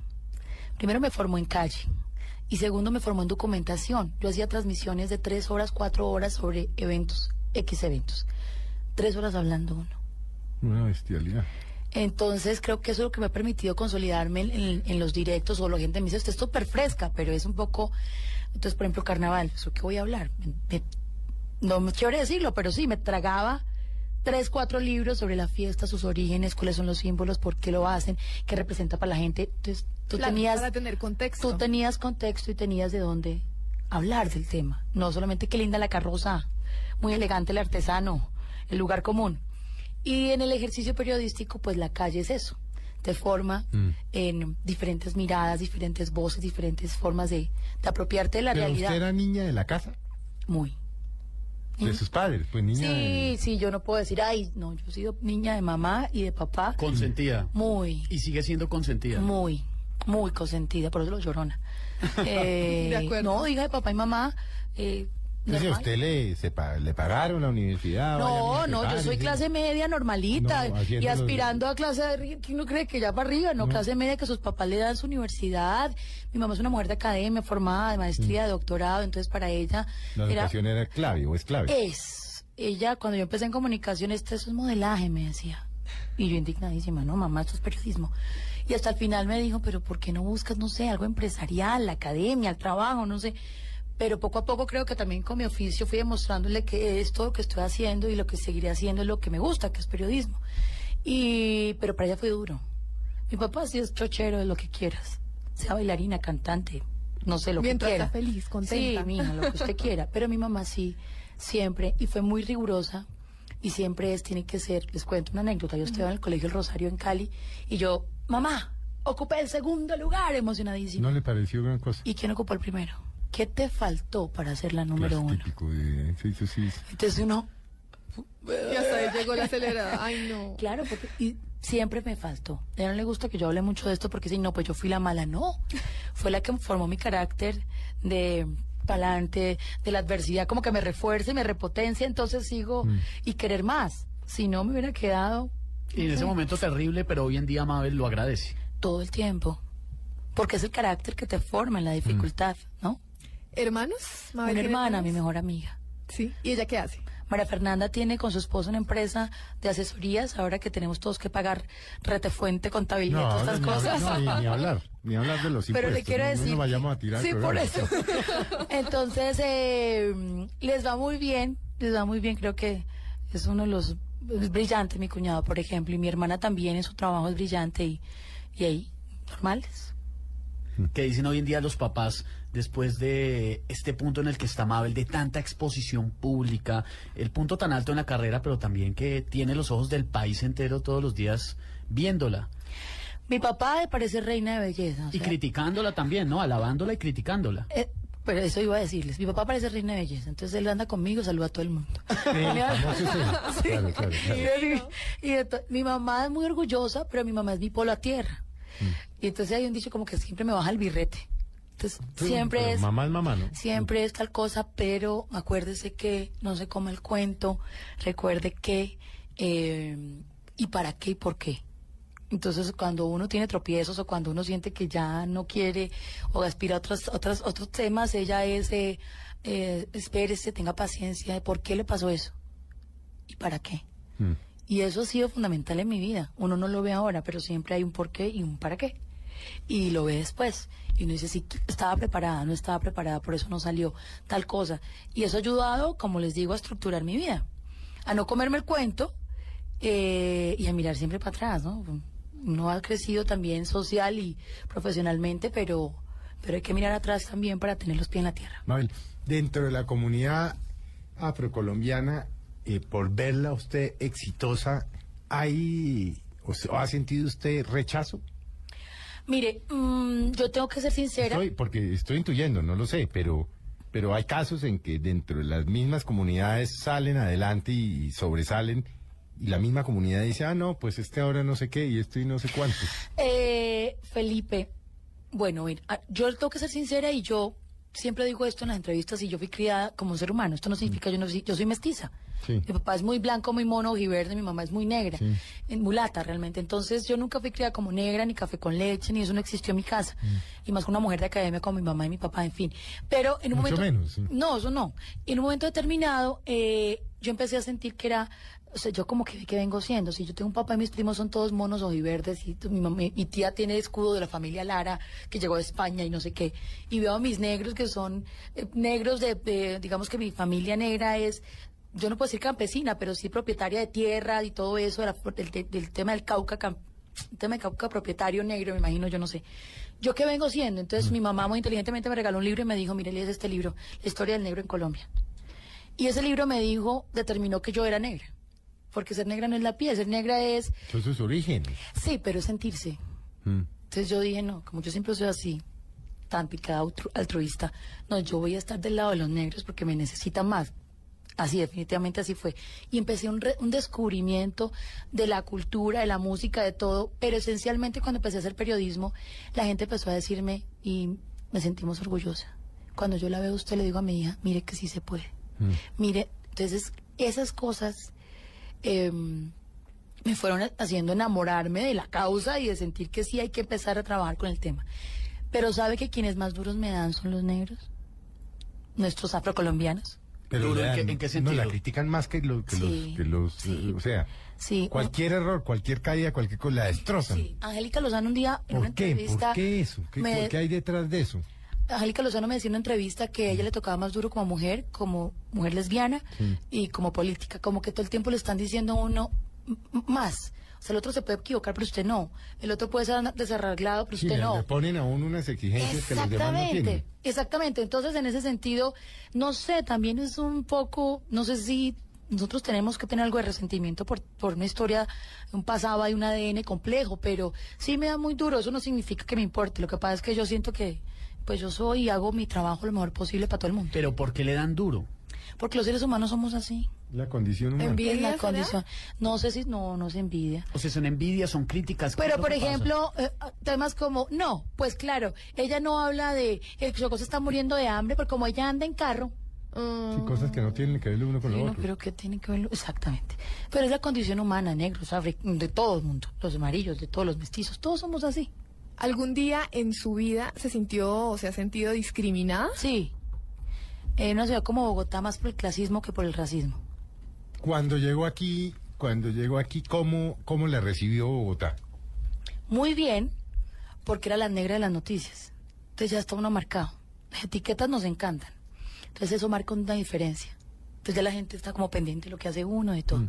Speaker 14: Primero me formó en calle y segundo me formó en documentación. Yo hacía transmisiones de tres horas, cuatro horas sobre eventos, X eventos. Tres horas hablando uno.
Speaker 12: Una bestialidad.
Speaker 14: Entonces creo que eso es lo que me ha permitido consolidarme en, en los directos o la gente me dice, usted es súper fresca, pero es un poco... Entonces, por ejemplo, carnaval, ¿eso qué voy a hablar? Me- no me quiero decirlo, pero sí, me tragaba tres, cuatro libros sobre la fiesta, sus orígenes, cuáles son los símbolos, por qué lo hacen, qué representa para la gente. Entonces, tú
Speaker 15: Claro,
Speaker 14: tenías...
Speaker 15: para tener contexto.
Speaker 14: Tú tenías contexto y tenías de dónde hablar del tema. No solamente qué linda la carroza, muy elegante el artesano, el lugar común. Y en el ejercicio periodístico, pues la calle es eso. Te forma
Speaker 12: Mm.
Speaker 14: en diferentes miradas, diferentes voces, diferentes formas de, de apropiarte de la
Speaker 12: Pero
Speaker 14: realidad.
Speaker 12: usted era niña de la casa,
Speaker 14: Muy.
Speaker 12: de sus padres, pues niña
Speaker 14: Sí,
Speaker 12: de...
Speaker 14: sí, yo no puedo decir, ay, no, yo he sido niña de mamá y de papá.
Speaker 13: Consentida.
Speaker 14: Muy,
Speaker 13: Y sigue siendo consentida.
Speaker 14: muy, muy consentida, por eso lo llorona. <laughs> Eh,
Speaker 15: De acuerdo.
Speaker 14: No, hija de papá y mamá. Eh,
Speaker 12: Entonces, ¿a usted le, se le pagaron la universidad?
Speaker 14: No, no, yo soy clase media normalita
Speaker 12: No,
Speaker 14: y aspirando a clase de arriba. ¿Quién no cree que ya para arriba? No,
Speaker 12: No.
Speaker 14: clase media que sus papás le dan su universidad. Mi mamá es una mujer de academia, formada, de maestría, de doctorado, entonces para ella
Speaker 12: Mm. La educación era clave o es clave.
Speaker 14: es. Ella, cuando yo empecé en comunicación, esto eso es modelaje, me decía. Y yo indignadísima, no, mamá, esto es periodismo. Y hasta el final me dijo, pero ¿por qué no buscas, no sé, algo empresarial, la academia, el trabajo, no sé? Pero poco a poco creo que también con mi oficio fui demostrándole que esto lo que estoy haciendo y lo que seguiré haciendo es lo que me gusta, que es periodismo. Y, pero para ella fue duro. Mi papá sí es chochero de lo que quieras. Sea bailarina, cantante, no sé lo
Speaker 15: Mientras
Speaker 14: que quiera.
Speaker 15: está feliz, contenta.
Speaker 14: Sí, mija, lo que usted quiera. Pero mi mamá sí, siempre, y fue muy rigurosa, y siempre es, tiene que ser, les cuento una anécdota, yo estaba en el Colegio El Rosario en Cali, y yo, mamá, ocupé el segundo lugar, emocionadísima.
Speaker 12: ¿No le pareció gran cosa?
Speaker 14: ¿Y quién ocupó el primero? ¿Qué te faltó para ser la número uno?
Speaker 12: típico de... Sí, sí, sí.
Speaker 14: Entonces uno,
Speaker 15: Y hasta ahí llegó la acelerada. Ay, no.
Speaker 14: Claro, porque y siempre me faltó. A ella no le gusta que yo hable mucho de esto porque si no, pues yo fui la mala. No, fue la que formó mi carácter de palante, de la adversidad, como que me refuerce, me repotencia, entonces sigo y querer más. Si no, me hubiera quedado
Speaker 13: Y en ese momento terrible, pero hoy en día Mabel lo agradece.
Speaker 14: todo el tiempo. Porque es el carácter que te forma en la dificultad, ¿no?
Speaker 15: ¿Hermanos?
Speaker 14: Una
Speaker 15: Mabel, ¿tiene
Speaker 14: hermana, mi mejor amiga.
Speaker 15: Sí. ¿Y ella qué hace?
Speaker 14: María Fernanda tiene con su esposo una empresa de asesorías, ahora que tenemos todos que pagar retefuente, contabilidad, todas estas
Speaker 12: ni,
Speaker 14: cosas.
Speaker 12: no, ni, ni hablar, ni hablar de los
Speaker 14: Pero
Speaker 12: impuestos.
Speaker 14: le quiero
Speaker 12: no,
Speaker 14: decir.
Speaker 12: No nos vayamos a tirar
Speaker 14: Sí, por eso. <laughs> Entonces, eh, les va muy bien, les va muy bien. Creo que es uno de los. Es brillante mi cuñado, por ejemplo, y mi hermana también en su trabajo es brillante y, y ahí, normales.
Speaker 13: que dicen hoy en día los papás después de este punto en el que está Mabel, de tanta exposición pública, el punto tan alto en la carrera, pero también que tiene los ojos del país entero todos los días viéndola
Speaker 14: Mi papá me parece reina de belleza. o
Speaker 13: y
Speaker 14: sea,
Speaker 13: criticándola también, ¿no? Alabándola y criticándola.
Speaker 14: eh, pero eso iba a decirles. Mi papá parece reina de belleza, entonces él anda conmigo, saluda a todo el mundo. Y, mi mamá es muy orgullosa, pero mi mamá es mi polo a tierra.
Speaker 12: Mm.
Speaker 14: Y entonces hay un dicho como que siempre me baja el birrete. Entonces
Speaker 12: Sí,
Speaker 14: siempre es
Speaker 12: Mamá es mamá, ¿no?
Speaker 14: siempre es tal cosa, pero acuérdese que no se come el cuento, recuerde que eh, y para qué y por qué. Entonces, cuando uno tiene tropiezos o cuando uno siente que ya no quiere o aspira a otros, otros, otros temas, ella es, eh, eh, espérese, tenga paciencia de por qué le pasó eso y para qué.
Speaker 12: Mm.
Speaker 14: Y eso ha sido fundamental en mi vida. Uno no lo ve ahora, pero siempre hay un por qué y un para qué. Y lo ve después. Y uno dice, sí, estaba preparada, no estaba preparada, por eso no salió tal cosa. Y eso ha ayudado, como les digo, a estructurar mi vida. A no comerme el cuento eh, y a mirar siempre para atrás, ¿no? Uno ha crecido también social y profesionalmente, pero, pero hay que mirar atrás también para tener los pies en la tierra.
Speaker 12: Mabel, dentro de la comunidad afrocolombiana, eh, por verla usted exitosa, ¿hay o ha sentido usted rechazo?
Speaker 14: Mire, mm, yo tengo que ser sincera.
Speaker 12: Estoy, porque estoy intuyendo, no lo sé, pero, pero hay casos en que dentro de las mismas comunidades salen adelante y, sobresalen y la misma comunidad dice, ah, no, pues este ahora no sé qué y esto y no sé cuánto.
Speaker 14: Eh, Felipe, bueno, mira, ah, yo tengo que ser sincera y yo siempre digo esto en las entrevistas y yo fui criada como ser humano. Esto no significa yo no soy, yo soy mestiza. Mi papá es muy blanco, muy mono, verde, mi mamá es muy negra, en mulata realmente. Entonces yo nunca fui criada como negra, ni café con leche, ni eso no existió en mi casa. Y más con una mujer de academia como mi mamá y mi papá, en fin. Pero en un
Speaker 12: Mucho
Speaker 14: momento...
Speaker 12: menos, sí.
Speaker 14: No, eso no. En un momento determinado, eh, yo empecé a sentir que era, o sea, yo como que, que vengo siendo. Si yo tengo un papá y mis primos son todos monos ojiverdes y tu- mi, mamá- mi tía tiene escudo de la familia Lara que llegó de España y no sé qué. Y veo a mis negros que son eh, negros de, de- digamos que mi familia negra es, yo no puedo decir campesina, pero sí propietaria de tierra y todo eso, de la- del, tema del Cauca, cam- tema del Cauca propietario negro, me imagino, yo no sé. ¿Yo qué vengo siendo? Entonces mi mamá muy inteligentemente me regaló un libro y me dijo, mire, lees este libro, La historia del negro en Colombia. Y ese libro me dijo, determinó que yo era negra. Porque ser negra no es la piel, ser negra es,
Speaker 12: Son sus orígenes.
Speaker 14: sí, pero es sentirse.
Speaker 12: Mm.
Speaker 14: Entonces yo dije, no, como yo siempre soy así, tan picada altru- altruista, no, yo voy a estar del lado de los negros porque me necesitan más. Así, definitivamente así fue. Y empecé un, re- un descubrimiento de la cultura, de la música, de todo, pero esencialmente cuando empecé a hacer periodismo, la gente empezó a decirme y me sentimos orgullosa. Cuando yo la veo a usted, le digo a mi hija, mire que sí se puede. Mire, entonces esas cosas em, me fueron haciendo enamorarme de la causa y de sentir que sí hay que empezar a trabajar con el tema. Pero ¿sabe que quienes más duros me dan son los negros? Nuestros afrocolombianos.
Speaker 12: Pero
Speaker 13: ¿en qué- en qué
Speaker 12: No,
Speaker 13: sentido?
Speaker 12: la critican más que, lo- que
Speaker 14: Sí,
Speaker 12: los... Que los eh, o sea,
Speaker 14: Sí.
Speaker 12: cualquier error, cualquier caída, cualquier cosa, la destrozan.
Speaker 14: Angélica Lozano un día en una
Speaker 12: ¿Por qué?
Speaker 14: entrevista...
Speaker 12: ¿Por qué eso? ¿Qué,
Speaker 14: me-
Speaker 12: ¿Qué hay detrás de eso?
Speaker 14: Angélica Lozano me decía en una entrevista que a ella le tocaba más duro como mujer, como mujer lesbiana
Speaker 12: Sí.
Speaker 14: y como política, como que todo el tiempo le están diciendo a uno "M- m- más. O sea, el otro se puede equivocar, pero usted no. El otro puede ser desarreglado, pero
Speaker 12: Sí,
Speaker 14: usted no.
Speaker 12: le ponen a uno unas exigencias que los demás no tienen.
Speaker 14: exactamente. Entonces, en ese sentido, no sé, también es un poco, no sé si nosotros tenemos que tener algo de resentimiento por, por una historia, un pasado y un ADN complejo, pero sí me da muy duro. Eso no significa que me importe. Lo que pasa es que yo siento que, pues yo soy y hago mi trabajo lo mejor posible para todo el mundo.
Speaker 13: Pero ¿por qué le dan duro?
Speaker 14: Porque los seres humanos somos así.
Speaker 12: La condición humana.
Speaker 14: Es la condición. No sé si, no, no se envidia.
Speaker 13: O sea, son envidias, son críticas. ¿qué es
Speaker 14: Pero, por
Speaker 13: que
Speaker 14: ejemplo, eh, temas como, no, pues claro, ella no habla de el Chocó se está muriendo de hambre, porque como ella anda en carro.
Speaker 12: Sí, cosas que no tienen que ver uno con
Speaker 14: Sí,
Speaker 12: lo
Speaker 14: no
Speaker 12: otro.
Speaker 14: creo que tiene que verlo, exactamente. Pero es la condición humana, negros, de todo el mundo, los amarillos, de todos los mestizos, todos somos así.
Speaker 15: ¿Algún día en su vida se sintió o se ha sentido discriminada?
Speaker 14: Sí. En una ciudad como Bogotá, más por el clasismo que por el racismo.
Speaker 12: Cuando llegó aquí, cuando llegó aquí, ¿cómo, cómo la recibió Bogotá?
Speaker 14: Muy bien, porque era la negra de las noticias. Entonces ya está uno marcado. Las etiquetas nos encantan. Entonces eso marca una diferencia. Entonces ya la gente está como pendiente de lo que hace uno, de todo.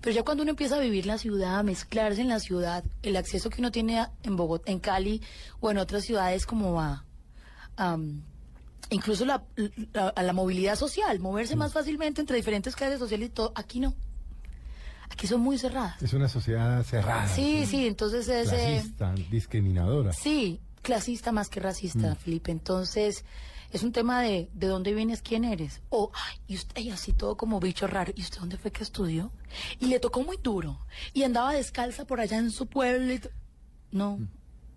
Speaker 14: Pero ya cuando uno empieza a vivir la ciudad, a mezclarse en la ciudad, el acceso que uno tiene a- en Bogotá, en Cali o en otras ciudades como a, a, incluso la, la- a la movilidad social, moverse más fácilmente entre diferentes clases sociales y todo, aquí no. Aquí son muy cerradas.
Speaker 12: Es una sociedad cerrada.
Speaker 14: Sí, sí, entonces es... eh,
Speaker 12: Clasista, discriminadora.
Speaker 14: Sí, clasista más que racista,
Speaker 12: Mm.
Speaker 14: Felipe. Entonces, es un tema de de dónde vienes, quién eres. O, ay, y usted, y así todo como bicho raro. ¿Y usted dónde fue que estudió? Y le tocó muy duro. Y andaba descalza por allá en su pueblo. y No,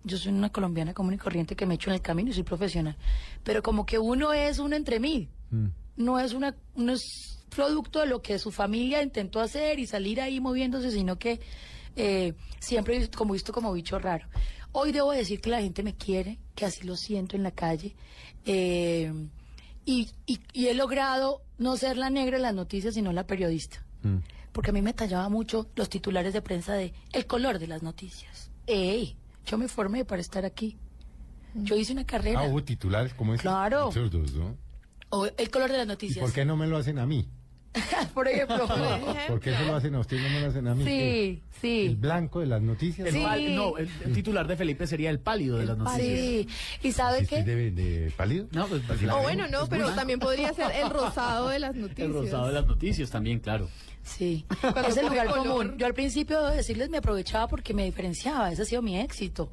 Speaker 14: yo soy una colombiana común y corriente que me echo en el camino y soy profesional. Pero como que uno es uno entre mil. No es una, no es producto de lo que su familia intentó hacer y salir ahí moviéndose, sino que eh, siempre como visto como bicho raro. Hoy debo decir que la gente me quiere, que así lo siento en la calle. eh, y, y- y he logrado no ser la negra de las noticias, sino la periodista. Porque a mí me tallaba mucho los titulares de prensa de el color de las noticias. ¡Ey! Yo me formé para estar aquí. Yo hice una carrera.
Speaker 12: Ah, hubo titulares como ese.
Speaker 14: Claro.
Speaker 12: Absurdos, ¿no?
Speaker 14: O el color de las
Speaker 12: ¿Y
Speaker 14: noticias.
Speaker 12: por qué no me lo hacen a mí? <laughs>
Speaker 14: Por ejemplo.
Speaker 12: ¿Por qué se lo hacen a usted y no me lo hacen a mí?
Speaker 14: Sí, sí.
Speaker 12: ¿El blanco de las noticias?
Speaker 13: El pal- no, el, el titular de Felipe sería el pálido de las noticias.
Speaker 14: Sí. ¿Y sabe
Speaker 12: ¿Estoy
Speaker 14: qué?
Speaker 12: de, de pálido?
Speaker 13: No, pues, pues,
Speaker 15: O bueno, no, pero también podría ser el rosado de las <laughs> noticias.
Speaker 13: El rosado de las noticias también, claro.
Speaker 14: Sí,
Speaker 15: Cuando
Speaker 14: es el lugar común. Yo al principio, debo decirles, me aprovechaba porque me diferenciaba. Ese ha sido mi éxito.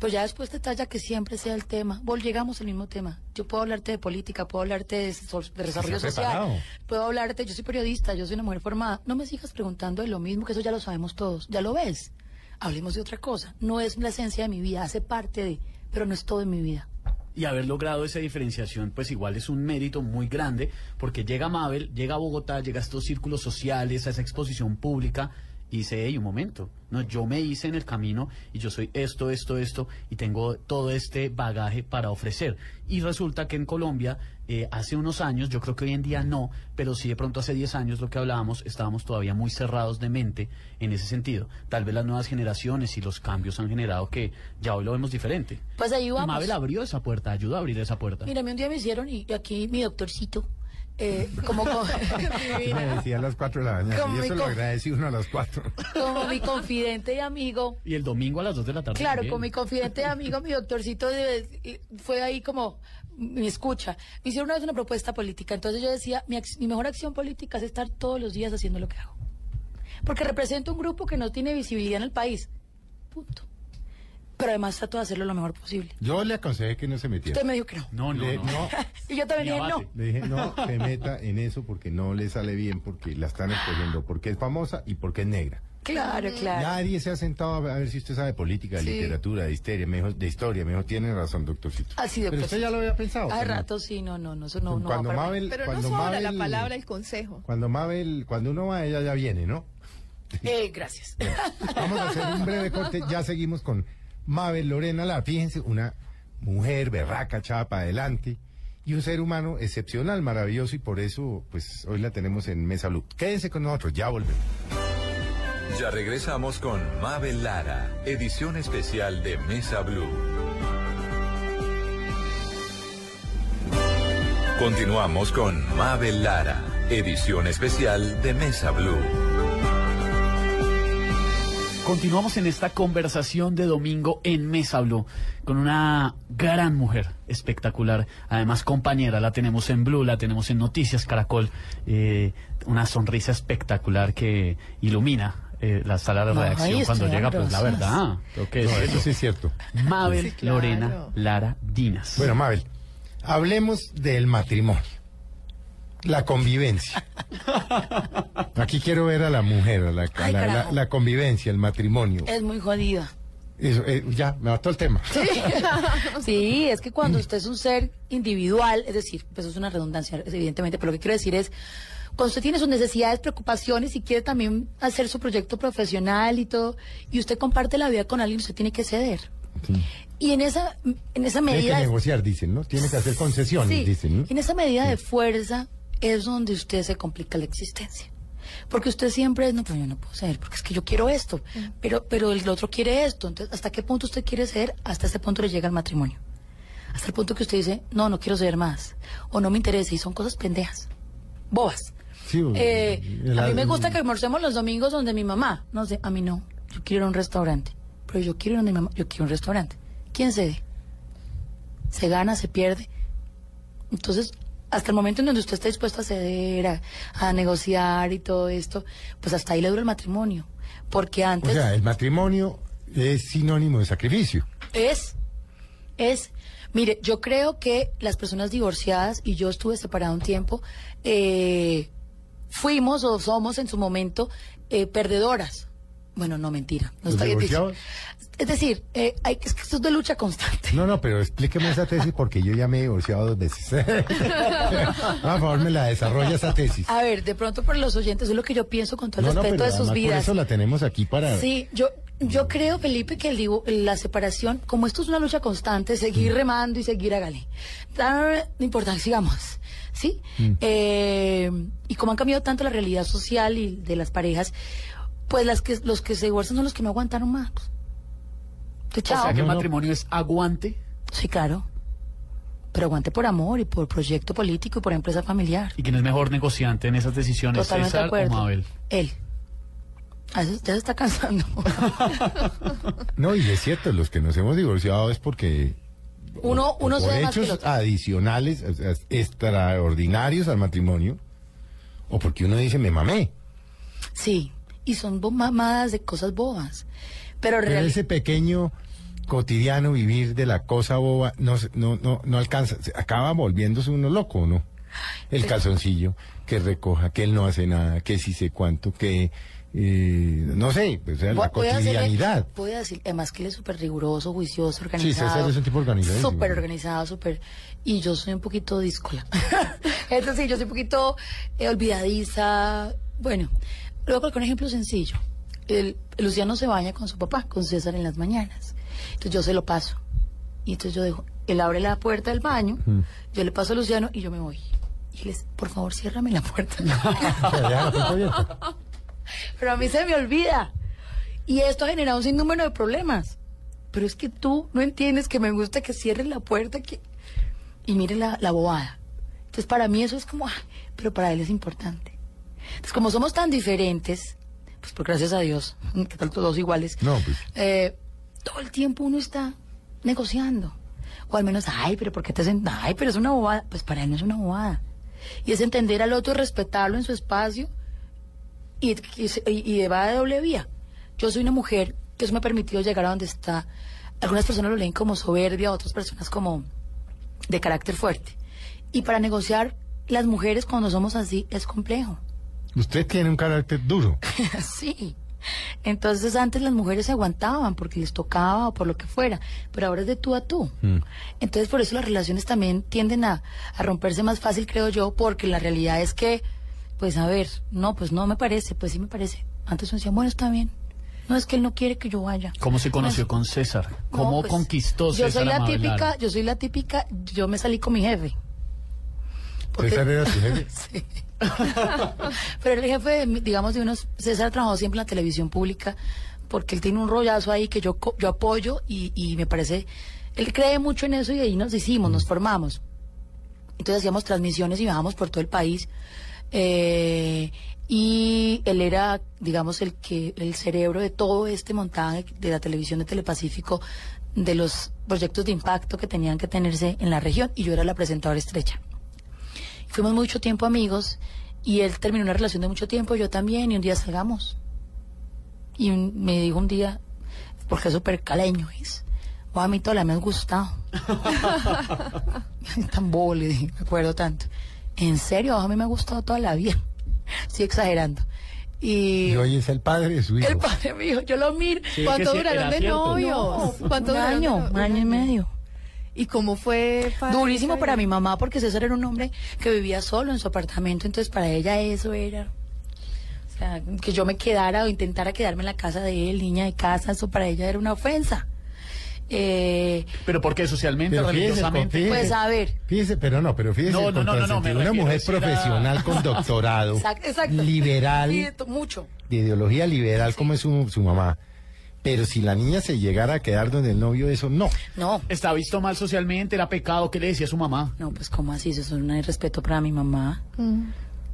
Speaker 14: Pues ya después te talla que siempre sea el tema. Vol, llegamos al mismo tema. Yo puedo hablarte de política, puedo hablarte de, so- de desarrollo social,
Speaker 12: preparado.
Speaker 14: puedo hablarte, yo soy periodista, yo soy una mujer formada. No me sigas preguntando de lo mismo, que eso ya lo sabemos todos. Ya lo ves. Hablemos de otra cosa. No es la esencia de mi vida, hace parte de, pero no es todo en mi vida.
Speaker 13: y haber logrado esa diferenciación, pues igual es un mérito muy grande, porque llega Mabel, llega a Bogotá, llega a estos círculos sociales, a esa exposición pública, y dice, hey, un momento, no, yo me hice en el camino y yo soy esto, esto, esto, y tengo todo este bagaje para ofrecer. Y resulta que en Colombia, eh, hace unos años, yo creo que hoy en día no, pero sí de pronto hace 10 años lo que hablábamos, estábamos todavía muy cerrados de mente en ese sentido. Tal vez las nuevas generaciones y los cambios han generado que ya hoy lo vemos diferente.
Speaker 14: Pues ahí vamos.
Speaker 13: Mabel abrió esa puerta, ayudó a abrir esa puerta.
Speaker 14: Mira, a mí un día me hicieron, y aquí mi doctorcito, eh, como, co-
Speaker 12: Me decía a las 4 de la mañana.
Speaker 14: Como
Speaker 12: Y
Speaker 14: mi
Speaker 12: eso lo agradece uno a las 4.
Speaker 14: como mi confidente y amigo,
Speaker 13: Y el domingo a las 2 de la tarde.
Speaker 14: Claro,
Speaker 13: también.
Speaker 14: con mi confidente amigo, mi doctorcito de- fue ahí como mi escucha. Me hicieron una vez una propuesta política, entonces yo decía, mi, ac- mi mejor acción política es estar todos los días haciendo lo que hago. Porque represento un grupo que no tiene visibilidad en el país. Punto. Pero además trato de hacerlo lo mejor posible.
Speaker 12: Yo le aconsejé que no se metiera.
Speaker 14: Usted me dijo que no.
Speaker 13: No, no,
Speaker 12: Le-
Speaker 13: no. <laughs>
Speaker 14: Y yo también
Speaker 13: Ni
Speaker 14: dije no.
Speaker 12: Le dije, no <laughs> se meta en eso porque no le sale bien, porque la están escogiendo, porque es famosa y porque es negra.
Speaker 14: Claro, claro.
Speaker 12: Nadie se ha sentado a ver si usted sabe política, de
Speaker 14: Sí.
Speaker 12: literatura, de historia, mejor, de historia. Mejor tiene razón, doctorcito.
Speaker 14: Así de
Speaker 12: Pero usted ya lo había pensado.
Speaker 14: Hace rato sí, no, no, no, eso no, no va
Speaker 12: cuando
Speaker 14: mí.
Speaker 12: Mabel,
Speaker 15: Pero no
Speaker 12: cuando
Speaker 15: la
Speaker 12: Mabel-
Speaker 15: palabra, el consejo.
Speaker 12: Cuando Mabel, cuando uno va, ella ya viene, ¿no?
Speaker 14: Eh, gracias.
Speaker 12: Vamos a hacer un breve corte, ya seguimos con Mabel Lorena La. Fíjense, una mujer berraca, echada para adelante y un ser humano excepcional, maravilloso y por eso, pues hoy la tenemos en Mesa Blue. Quédense con nosotros, ya volvemos.
Speaker 1: Ya regresamos con Mabel Lara, edición especial de Mesa Blue. Continuamos con Mabel Lara, edición especial de Mesa Blue.
Speaker 13: Continuamos en esta conversación de domingo en Mesa Blue con una gran mujer espectacular. Además, compañera, la tenemos en Blue, la tenemos en Noticias Caracol. eh, una sonrisa espectacular que ilumina eh, la sala de redacción cuando
Speaker 14: estoy
Speaker 13: llega, pues la verdad. Que
Speaker 12: No,
Speaker 13: decirlo.
Speaker 12: eso sí es cierto.
Speaker 13: Mabel
Speaker 15: Sí, claro.
Speaker 13: Lorena Lara Dinas.
Speaker 12: Bueno, Mabel, hablemos del matrimonio, la convivencia. Aquí quiero ver a la mujer, a la,
Speaker 14: Ay,
Speaker 12: la- la-
Speaker 14: carajo.
Speaker 12: la convivencia, el matrimonio.
Speaker 14: Es muy jodida.
Speaker 12: Eso, eh, ya, me mató el tema. <laughs>
Speaker 14: Sí, es que cuando usted es un ser individual, es decir, pues es una redundancia, evidentemente, pero lo que quiero decir es, cuando usted tiene sus necesidades, preocupaciones y quiere también hacer su proyecto profesional y todo, y usted comparte la vida con alguien, usted tiene que ceder. Y en esa, en esa
Speaker 12: Tiene que
Speaker 14: medida...
Speaker 12: negociar, dicen, ¿no? Tiene que hacer concesiones,
Speaker 14: Sí,
Speaker 12: dicen, ¿no?
Speaker 14: en esa medida de fuerza es donde usted se complica la existencia. Porque usted siempre es, no, pero yo no puedo ceder, porque es que yo quiero esto, pero, pero el otro quiere esto. Entonces, ¿hasta qué punto usted quiere ceder? Hasta ese punto le llega el matrimonio. Hasta el punto que usted dice, no, no quiero ceder más. O no me interesa. Y son cosas pendejas. Bobas.
Speaker 12: Sí,
Speaker 14: Eh,
Speaker 12: el-
Speaker 14: a mí me gusta que almorcemos los domingos donde mi mamá. No sé, a mí no. Yo quiero ir a un restaurante. Pero yo quiero ir donde mi mamá. Yo quiero un restaurante. ¿Quién cede? Se gana, se pierde. Entonces, hasta el momento en donde usted está dispuesto a ceder, a, a negociar y todo esto, pues hasta ahí le dura el matrimonio. Porque
Speaker 12: O
Speaker 14: antes
Speaker 12: sea, el matrimonio es sinónimo de sacrificio.
Speaker 14: es, es, mire, yo creo que las personas divorciadas, y yo estuve separada un tiempo, eh, fuimos o somos en su momento eh, perdedoras. Bueno, no mentira. No
Speaker 12: ¿Los
Speaker 14: está bien dicho. Es decir, eh, hay, es que esto es de lucha constante.
Speaker 12: No, no, pero explíqueme esa tesis porque yo ya me he divorciado dos veces. <laughs> Por favor, me la desarrolla esa tesis.
Speaker 14: A ver, de pronto por los oyentes, es lo que yo pienso con todo el
Speaker 12: No, no,
Speaker 14: respeto
Speaker 12: pero
Speaker 14: de sus
Speaker 12: además por
Speaker 14: vidas.
Speaker 12: eso la tenemos aquí para...
Speaker 14: Sí, yo, yo creo, Felipe, que el la separación, como esto es una lucha constante, seguir remando y seguir hágale. No importa, sigamos. ¿Sí?
Speaker 12: Mm.
Speaker 14: Eh, y como han cambiado tanto la realidad social y de las parejas, pues las que, los que se divorcian son los que no aguantaron más.
Speaker 13: O sea que el
Speaker 12: No, no.
Speaker 13: matrimonio es aguante.
Speaker 14: Sí, claro. Pero aguante por amor y por proyecto político y por empresa familiar.
Speaker 13: ¿Y quién es mejor negociante en esas decisiones,
Speaker 14: Totalmente de
Speaker 13: César o
Speaker 14: acuerdo.
Speaker 13: Mabel?
Speaker 14: Él. A veces ya se está cansando. <laughs>
Speaker 12: No, y es cierto, los que nos hemos divorciado es porque...
Speaker 14: Uno, uno
Speaker 12: por
Speaker 14: se ve más que el
Speaker 12: hechos
Speaker 14: otro.
Speaker 12: adicionales, o sea, extraordinarios al matrimonio, o porque uno dice, me mamé.
Speaker 14: Sí, y son mamadas de cosas bobas. Pero
Speaker 12: Pero
Speaker 14: realmente...
Speaker 12: ese pequeño cotidiano vivir de la cosa boba no, no, no, no alcanza, se acaba volviéndose uno loco, ¿no? El calzoncillo, que recoja, que él no hace nada, que sí sé cuánto, que eh, no sé, o sea, la cotidianidad.
Speaker 14: A decir, además que él es súper riguroso, juicioso,
Speaker 12: Sí,
Speaker 14: organizado.
Speaker 12: César es un tipo organizado.
Speaker 14: Súper organizado, súper. Y yo soy un poquito díscola. <laughs> es decir, yo soy un poquito eh, olvidadiza. Bueno, a colocar un ejemplo sencillo. El, Luciano se baña con su papá, con César en las mañanas. Entonces yo se lo paso. Y entonces yo dejo, él abre la puerta del baño,
Speaker 12: Mm.
Speaker 14: yo le paso a Luciano y yo me voy. Y él es, por favor, ciérrame la puerta. <laughs> <laughs> Pero a mí se me olvida. Y esto ha generado un sinnúmero de problemas. Pero es que tú no entiendes que me gusta que cierres la puerta que... y mire la, la bobada. Entonces para mí eso es como, ah, pero para él es importante. Entonces como somos tan diferentes, pues por gracias a Dios, <laughs> que tal todos iguales,
Speaker 12: No, pues.
Speaker 14: eh, todo el tiempo uno está negociando. O al menos, ay, pero ¿por qué te hacen? Ay, pero es una bobada. Pues para él no es una bobada. Y es entender al otro, respetarlo en su espacio y, y- y va de doble vía. Yo soy una mujer que eso me ha permitido llegar a donde está. Algunas personas lo leen como soberbia, otras personas como de carácter fuerte. Y para negociar, las mujeres cuando somos así es complejo.
Speaker 12: Usted tiene un carácter duro. <laughs>
Speaker 14: sí. Entonces antes las mujeres se aguantaban porque les tocaba o por lo que fuera, pero ahora es de tú a tú.
Speaker 12: Mm.
Speaker 14: Entonces por eso las relaciones también tienden a, a romperse más fácil, creo yo, porque la realidad es que, pues a ver, no, pues no me parece, pues sí me parece. Antes uno decía, bueno, está bien. No es que él no quiere que yo vaya.
Speaker 13: ¿Cómo se conoció con César? ¿Cómo
Speaker 14: No, pues,
Speaker 13: conquistó
Speaker 14: Yo
Speaker 13: César
Speaker 14: soy
Speaker 13: a
Speaker 14: la típica,
Speaker 13: Lara?
Speaker 14: yo soy la típica, yo me salí con mi jefe. Porque-
Speaker 12: César era su jefe. <laughs>
Speaker 14: Sí. <laughs> Pero el jefe, digamos, de unos, César trabajó siempre en la televisión pública porque él tiene un rollazo ahí que yo, yo apoyo y, y me parece, él cree mucho en eso y ahí nos hicimos, nos formamos. Entonces hacíamos transmisiones y viajábamos por todo el país. eh, y él era, digamos, el que el cerebro de todo este montaje de la televisión de Telepacífico, de los proyectos de impacto que tenían que tenerse en la región, y yo era la presentadora estrecha. Fuimos mucho tiempo amigos y él terminó una relación de mucho tiempo, yo también, y un día salgamos. Y un- me dijo un día, porque es súper caleño, es, "Oh, a mí toda me ha gustado. <laughs> <laughs> Tan bobo, le dije, me acuerdo tanto. En serio, a mí me ha gustado toda la vida. <laughs> Estoy exagerando. Y
Speaker 12: Y hoy es el padre de su hijo.
Speaker 14: el padre dijo, yo lo miro.
Speaker 15: Sí, ¿Cuánto duraron de novios? ¿Cuánto
Speaker 14: un
Speaker 15: duraron
Speaker 14: año, un año y medio.
Speaker 15: ¿Y cómo fue? para
Speaker 14: Durísimo para mi mamá porque César era un hombre que vivía solo en su apartamento, entonces para ella eso era... O sea, que yo me quedara o intentara quedarme en la casa de él, niña de casa, eso para ella era una ofensa. Eh,
Speaker 13: ¿Pero por qué? ¿Socialmente?
Speaker 12: Pero fíjese,
Speaker 13: ¿Religiosamente?
Speaker 12: fíjese.
Speaker 14: pues a ver,
Speaker 12: Fíjese, pero no, pero fíjese
Speaker 13: No, no, no, no, no, me
Speaker 12: contrasentido. Una mujer
Speaker 13: a-
Speaker 12: profesional con <laughs> doctorado,
Speaker 14: exacto, exacto.
Speaker 12: liberal,
Speaker 14: Sí, mucho.
Speaker 12: de ideología liberal como es su, su mamá. Pero si la niña se llegara a quedar donde el novio, eso no.
Speaker 14: No.
Speaker 13: Está visto mal socialmente, era pecado. ¿Qué le decía a su mamá?
Speaker 14: No, pues ¿cómo así? Eso es un irrespeto para mi mamá.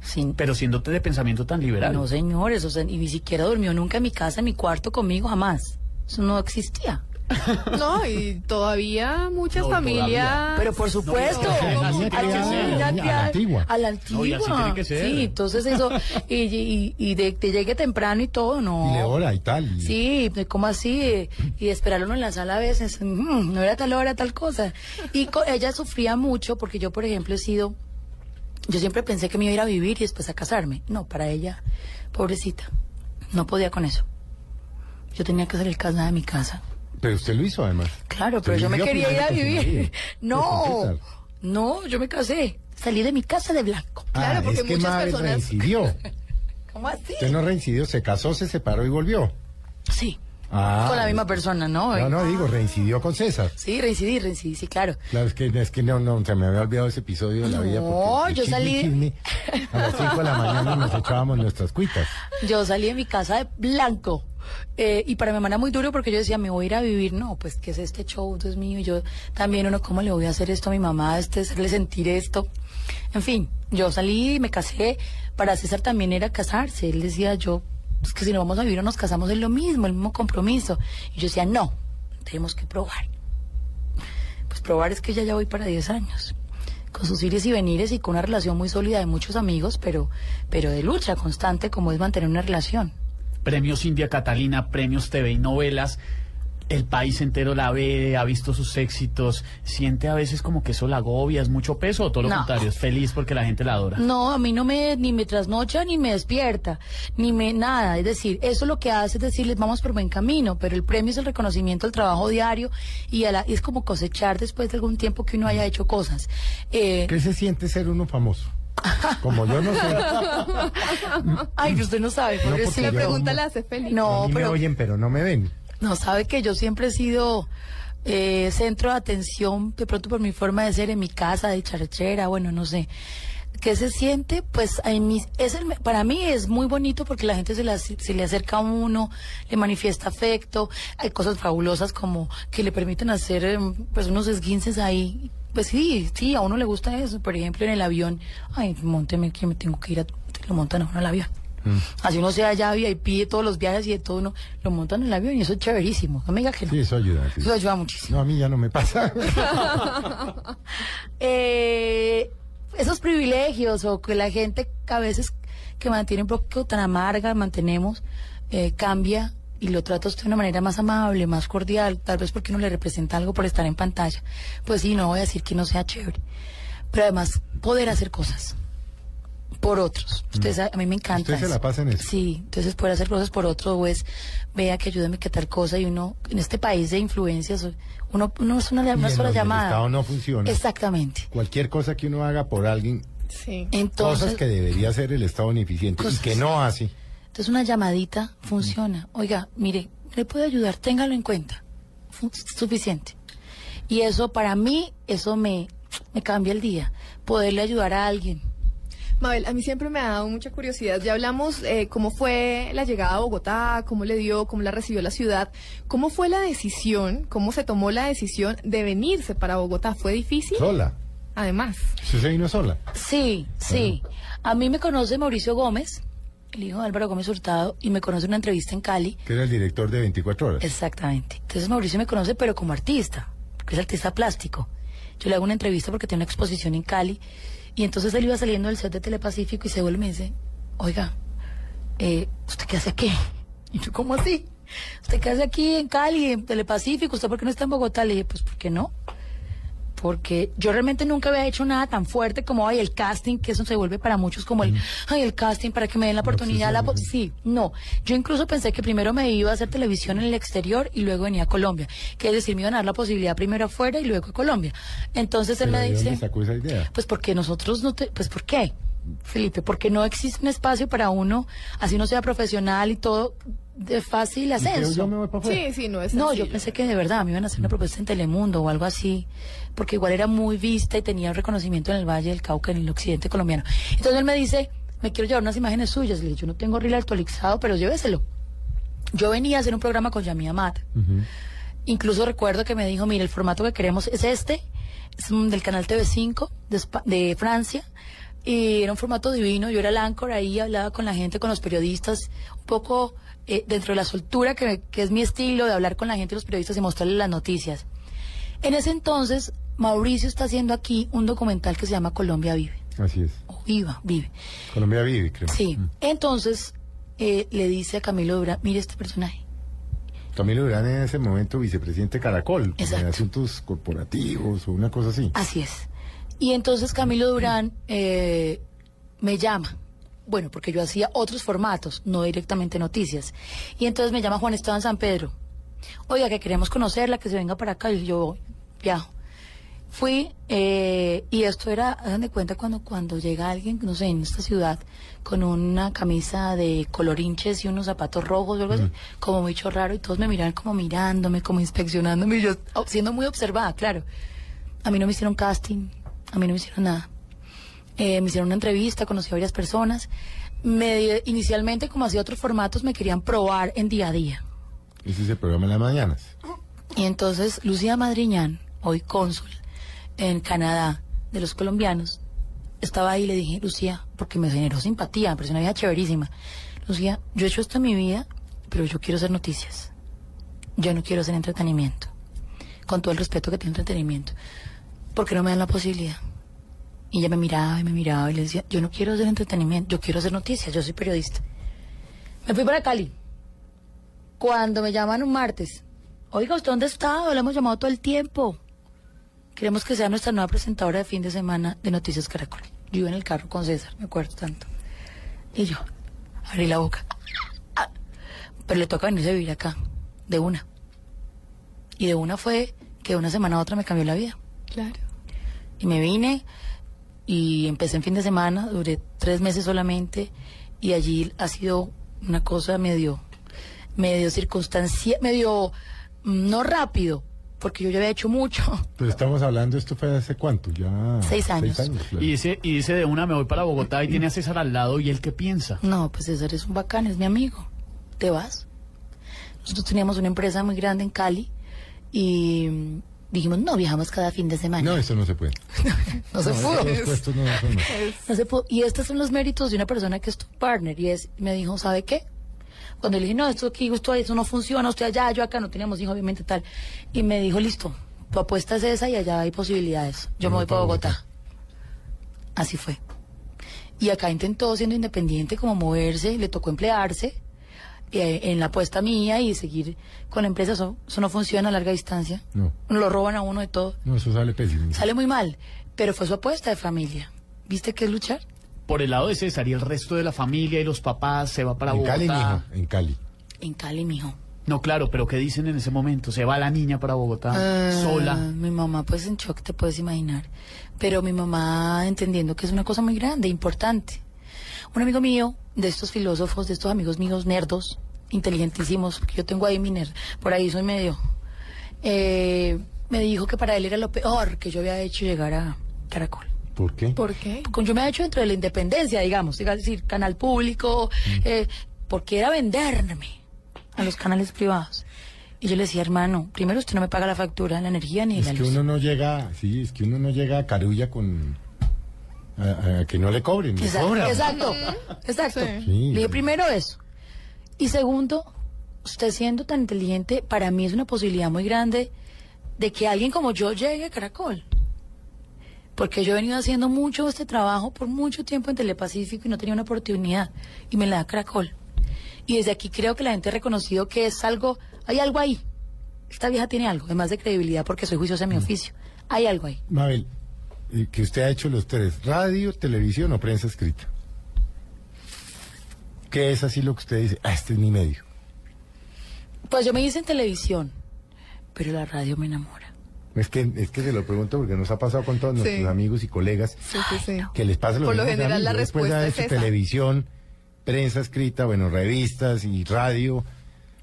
Speaker 14: Sin,
Speaker 13: Pero siendo de pensamiento tan liberal.
Speaker 14: No, señores, o sea, y ni siquiera durmió nunca en mi casa, en mi cuarto conmigo, jamás. Eso no existía. <laughs>
Speaker 15: No, y todavía muchas
Speaker 13: No,
Speaker 15: familias.
Speaker 13: todavía.
Speaker 14: Pero por supuesto,
Speaker 12: a la- antigua.
Speaker 14: Sí, entonces eso, y, y, y de que llegue temprano y todo, no.
Speaker 12: Y le ora y tal. y-
Speaker 14: Sí, de ¿cómo así? Y de esperarlo en la sala a veces, mm, no era tal hora, tal cosa. Y co- ella sufría mucho porque yo, por ejemplo, he sido, yo siempre pensé que me iba a ir a vivir y después a casarme. No, para ella, pobrecita, no podía con eso. Yo tenía que hacer el casa de mi casa.
Speaker 12: Pero usted lo hizo además.
Speaker 14: Claro, pero yo me quería ir a vivir. <laughs> No, no, yo me casé. Salí de mi casa de blanco.
Speaker 15: Claro,
Speaker 12: Ah,
Speaker 15: porque
Speaker 12: es que
Speaker 15: muchas personas-
Speaker 12: reincidió. <laughs>
Speaker 14: ¿Cómo así?
Speaker 12: Usted no reincidió, se casó, se separó y volvió.
Speaker 14: Sí,
Speaker 12: Ah,
Speaker 14: con la misma persona, ¿no?
Speaker 12: No, no, digo, reincidió con César.
Speaker 14: Sí, reincidí, reincidí, sí, claro.
Speaker 12: Claro, es que, es que no, no, se me había olvidado ese episodio de la vida.
Speaker 14: No, yo
Speaker 12: chisme,
Speaker 14: salí-
Speaker 12: chisme, a las 5 de la mañana nos echábamos nuestras cuitas.
Speaker 14: Yo salí de mi casa de blanco. Eh, y para mi mamá era muy duro porque yo decía, me voy a ir a vivir. No, pues, ¿qué es este show? Dios mío. Y yo también, uno, ¿cómo le voy a hacer esto a mi mamá? Este, hacerle sentir esto. En fin, yo salí me casé. Para César también era casarse. Él decía, yo, es que si no vamos a vivir o nos casamos es lo mismo, el mismo compromiso. Y yo decía, no, tenemos que probar. Pues probar es que ya ya voy para 10 años. Con sus ires y venires y con una relación muy sólida de muchos amigos, pero, pero de lucha constante como es mantener una relación.
Speaker 13: Premios India Catalina, premios TV y novelas. el país entero la ve, ha visto sus éxitos, siente a veces como que eso la agobia, es mucho peso o todo lo
Speaker 14: No.
Speaker 13: contrario, es feliz porque la gente la adora.
Speaker 14: No, a mí no me ni me trasnocha ni me despierta, ni me nada. Es decir, eso lo que hace es decirles vamos por buen camino, pero el premio es el reconocimiento al trabajo diario y a la- es como cosechar después de algún tiempo que uno haya hecho cosas. Eh,
Speaker 12: ¿Qué se siente ser uno famoso? Como yo no sé.
Speaker 14: Ay, usted no sabe.
Speaker 12: No, yo-
Speaker 14: me pregunta
Speaker 15: la hace feliz.
Speaker 14: No,
Speaker 12: a mí
Speaker 14: pero
Speaker 12: me oyen, pero no me ven.
Speaker 14: No, sabe que yo siempre he sido eh, centro de atención, de pronto por mi forma de ser en mi casa, de charachera, bueno, no sé. ¿Qué se siente? Pues en mis- es el, me- para mí es muy bonito porque la gente se, la- se le acerca a uno, le manifiesta afecto. Hay cosas fabulosas como que le permiten hacer em, pues unos esguinces ahí. Pues sí, sí, a uno le gusta eso. Por ejemplo, en el avión, ay, monteme que me tengo que ir a... Lo montan a uno al avión. Así uno sea ya y pide todos los viajes y de todo uno lo montan en el avión y eso es chéverísimo. Amiga que no.
Speaker 12: Sí, eso ayuda. sí.
Speaker 14: Eso ayuda muchísimo.
Speaker 12: No, a mí ya no me pasa. <laughs> <laughs>
Speaker 14: Eh, esos privilegios o que la gente a veces que mantiene un poco tan amarga, mantenemos, eh, cambia y lo trata usted de una manera más amable, más cordial, tal vez porque no le representa algo por estar en pantalla. Pues sí, no voy a decir que no sea chévere. Pero además, poder hacer cosas por otros. Usted sabe, a mí me encanta.
Speaker 12: Mm. Usted se la pasa en eso.
Speaker 14: Sí, entonces poder hacer cosas por otro o es, vea que ayúdame que tal cosa y uno, en este país de influencias, uno, uno es una, sola llamada.
Speaker 12: El Estado no funciona.
Speaker 14: Exactamente.
Speaker 12: Cualquier cosa que uno haga por alguien,
Speaker 15: Sí.
Speaker 14: Entonces,
Speaker 12: cosas que debería hacer el Estado ineficiente y que no hace.
Speaker 14: Entonces una llamadita funciona. Oiga, mire, le puede ayudar, téngalo en cuenta. Suficiente. Y eso para mí, eso me, me cambia el día. Poderle ayudar a alguien.
Speaker 15: Mabel, a mí siempre me ha dado mucha curiosidad. Ya hablamos eh, cómo fue la llegada a Bogotá, cómo le dio, cómo la recibió la ciudad. ¿Cómo fue la decisión, cómo se tomó la decisión de venirse para Bogotá? ¿Fue difícil?
Speaker 12: Sola.
Speaker 15: Además.
Speaker 12: Se vino sola.
Speaker 14: Sí, sí. A mí me conoce Mauricio Gómez, el hijo de Álvaro Gómez Hurtado, y me conoce en una entrevista en Cali.
Speaker 12: Que era el director de 24 horas.
Speaker 14: Exactamente. Entonces Mauricio me conoce, pero como artista, porque es artista plástico. Yo le hago una entrevista porque tiene una exposición en Cali. Y entonces él iba saliendo del set de Telepacífico y se vuelve y me dice, oiga, eh, ¿usted qué hace aquí? <laughs> Y yo, ¿cómo así? ¿Usted qué hace aquí en Cali, en Telepacífico? ¿Usted por qué no está en Bogotá? Le dije, pues, ¿por qué no? Porque yo realmente nunca había hecho nada tan fuerte como, ay, el casting, que eso se vuelve para muchos como el, ay, el casting para que me den la oportunidad. la sí, no. Yo incluso pensé que primero me iba a hacer televisión en el exterior y luego venía a Colombia. Que es decir, me iban a dar la posibilidad primero afuera y luego a Colombia. Entonces él
Speaker 12: Pero
Speaker 14: me
Speaker 12: ¿de dónde
Speaker 14: dice,
Speaker 12: sacó esa idea?
Speaker 14: pues porque nosotros no te, pues ¿por qué? Felipe, porque no existe un espacio para uno, así uno sea profesional y todo, de fácil ascenso.
Speaker 12: yo me voy para afuera?
Speaker 15: Sí, sí, no es
Speaker 14: No,
Speaker 15: sencillo.
Speaker 14: yo pensé que de verdad me iban a hacer una propuesta en Telemundo o algo así, porque igual era muy vista y tenía un reconocimiento en el Valle del Cauca, en el occidente colombiano. Entonces él me dice, me quiero llevar unas imágenes suyas. Le dije, yo no tengo reel actualizado, pero lléveselo. Yo venía a hacer un programa con Yami Amat. Incluso recuerdo que me dijo, mire, el formato que queremos es este, es del canal TV5 de, Espa- de Francia. Y era un formato divino, yo era el anchor ahí, hablaba con la gente, con los periodistas, un poco eh, dentro de la soltura que, que es mi estilo de hablar con la gente, los periodistas y mostrarles las noticias. En ese entonces, Mauricio está haciendo aquí un documental que se llama Colombia Vive.
Speaker 12: Así es.
Speaker 14: O Viva, Vive.
Speaker 12: Colombia vive, creo.
Speaker 14: Sí. Entonces, eh, le dice a Camilo Durán, mire este personaje.
Speaker 12: Camilo Durán en ese momento vicepresidente Caracol, en asuntos corporativos o una cosa así.
Speaker 14: Así es. Y entonces Camilo Durán eh, me llama. Bueno, porque yo hacía otros formatos, no directamente noticias. Y entonces me llama Juan Esteban San Pedro. Oiga, que queremos conocerla, que se venga para acá. Y yo viajo. Fui, eh, y esto era, hagan de cuenta cuando, cuando llega alguien, no sé, en esta ciudad, con una camisa de colorinches y unos zapatos rojos o algo así, como mucho raro, y todos me miraban como mirándome, como inspeccionándome, y yo oh, siendo muy observada, claro. A mí no me hicieron casting, a mí no me hicieron nada. Eh, me hicieron una entrevista, conocí a varias personas. Me, inicialmente, como hacía otros formatos, me querían probar en día a día.
Speaker 12: Es el programa en las mañanas.
Speaker 14: Y entonces Lucía Madriñán, hoy cónsul en Canadá de los colombianos, estaba ahí y le dije, Lucía, porque me generó simpatía, me pareció una vida chéverísima. Lucía, yo he hecho esto en mi vida, pero yo quiero hacer noticias. Yo no quiero hacer entretenimiento. Con todo el respeto que tiene entretenimiento. ¿Por qué no me dan la posibilidad? Y ella me miraba y me miraba y le decía, yo no quiero hacer entretenimiento, yo quiero hacer noticias, yo soy periodista. Me fui para Cali. Cuando me llaman un martes, Oiga, ¿usted dónde está? Lo hemos llamado todo el tiempo. Queremos que sea nuestra nueva presentadora de fin de semana de Noticias Caracol. Yo iba en el carro con César, me acuerdo tanto. Y yo, abrí la boca. Ah, Pero le toca venirse a vivir acá, de una. Y de una fue que de una semana a otra me cambió la vida.
Speaker 15: Claro.
Speaker 14: Y me vine y empecé en fin de semana, duré tres meses solamente y allí ha sido una cosa medio, medio circunstancia, medio mm, no rápido, porque yo ya había hecho mucho. <laughs>
Speaker 12: Pero estamos hablando, ¿esto fue hace cuánto? Ya.
Speaker 14: Seis años.
Speaker 12: claro.
Speaker 13: Y dice, y dice de una me voy para Bogotá y tiene a César al lado y él qué piensa.
Speaker 14: No, pues César es un bacán, es mi amigo. ¿Te vas? Nosotros teníamos una empresa muy grande en Cali y dijimos, no, viajamos cada fin de semana.
Speaker 12: No, eso no se puede. <laughs>
Speaker 14: No se pudo.
Speaker 12: puestos no,
Speaker 14: se pudo. Y estos son los méritos de una persona que es tu partner. Y es, me dijo, ¿sabe qué? Cuando le dije, no, esto aquí, esto, eso no funciona, usted allá, yo acá, no teníamos hijos, obviamente tal. Y me dijo, listo, tu apuesta es esa y allá hay posibilidades. Yo me voy para Bogotá. Así fue. Y acá intentó, siendo independiente, como moverse, le tocó emplearse en la apuesta mía y seguir con la empresa. Eso, eso no funciona a larga distancia.
Speaker 12: No,
Speaker 14: Lo roban a uno de todo.
Speaker 12: no, eso sale pésimo.
Speaker 14: Sale muy mal, pero fue su apuesta de familia. ¿Viste qué es luchar?
Speaker 13: Por el lado de César y el resto de la familia y los papás se va para
Speaker 12: En
Speaker 13: Bogotá.
Speaker 12: Cali, mijo, en Cali.
Speaker 14: En Cali, mijo.
Speaker 13: No, claro, pero ¿qué dicen en ese momento? Se va la niña para Bogotá
Speaker 14: Ah,
Speaker 13: sola.
Speaker 14: Mi mamá, pues en shock, te puedes imaginar. Pero mi mamá entendiendo que es una cosa muy grande, importante. Un amigo mío, de estos filósofos, de estos amigos míos nerdos, inteligentísimos, que yo tengo ahí mi nerd, por ahí soy medio, eh, me dijo que para él era lo peor que yo había hecho llegar a Caracol.
Speaker 12: ¿Por qué?
Speaker 15: ¿Por qué?
Speaker 14: Con yo me había hecho dentro de la independencia, digamos, es decir, canal público,
Speaker 12: Mm.
Speaker 14: eh, porque era venderme a los canales privados. Y yo le decía, hermano, primero usted no me paga la factura, la energía ni
Speaker 12: Es
Speaker 14: la
Speaker 12: que
Speaker 14: luz.
Speaker 12: uno no llega, sí, es que uno no llega a Carulla con... A, a que no le cobren, le
Speaker 14: Exacto,
Speaker 12: cobran.
Speaker 14: exacto, exacto.
Speaker 12: Sí.
Speaker 14: Le dije primero eso. Y segundo, usted siendo tan inteligente, para mí es una posibilidad muy grande de que alguien como yo llegue a Caracol. Porque yo he venido haciendo mucho este trabajo por mucho tiempo en Telepacífico y no tenía una oportunidad. Y me la da Caracol. Y desde aquí creo que la gente ha reconocido que es algo, hay algo ahí. Esta vieja tiene algo, además de credibilidad porque soy juiciosa en mi oficio. Hay algo ahí.
Speaker 12: Mabel, que usted ha hecho los tres, radio, televisión o prensa escrita. ¿Qué es así lo que usted dice? Ah, este es mi medio.
Speaker 14: Pues yo me hice en televisión, pero la radio me enamora.
Speaker 12: Es que, es que se lo pregunto porque nos ha pasado con todos
Speaker 15: Sí.
Speaker 12: nuestros amigos y colegas
Speaker 15: Sí, sí, sí.
Speaker 12: que les pasa lo
Speaker 15: Por lo general la
Speaker 12: después
Speaker 15: respuesta
Speaker 12: haber
Speaker 15: es
Speaker 12: hecho
Speaker 15: esa.
Speaker 12: televisión, prensa escrita, bueno, revistas y radio,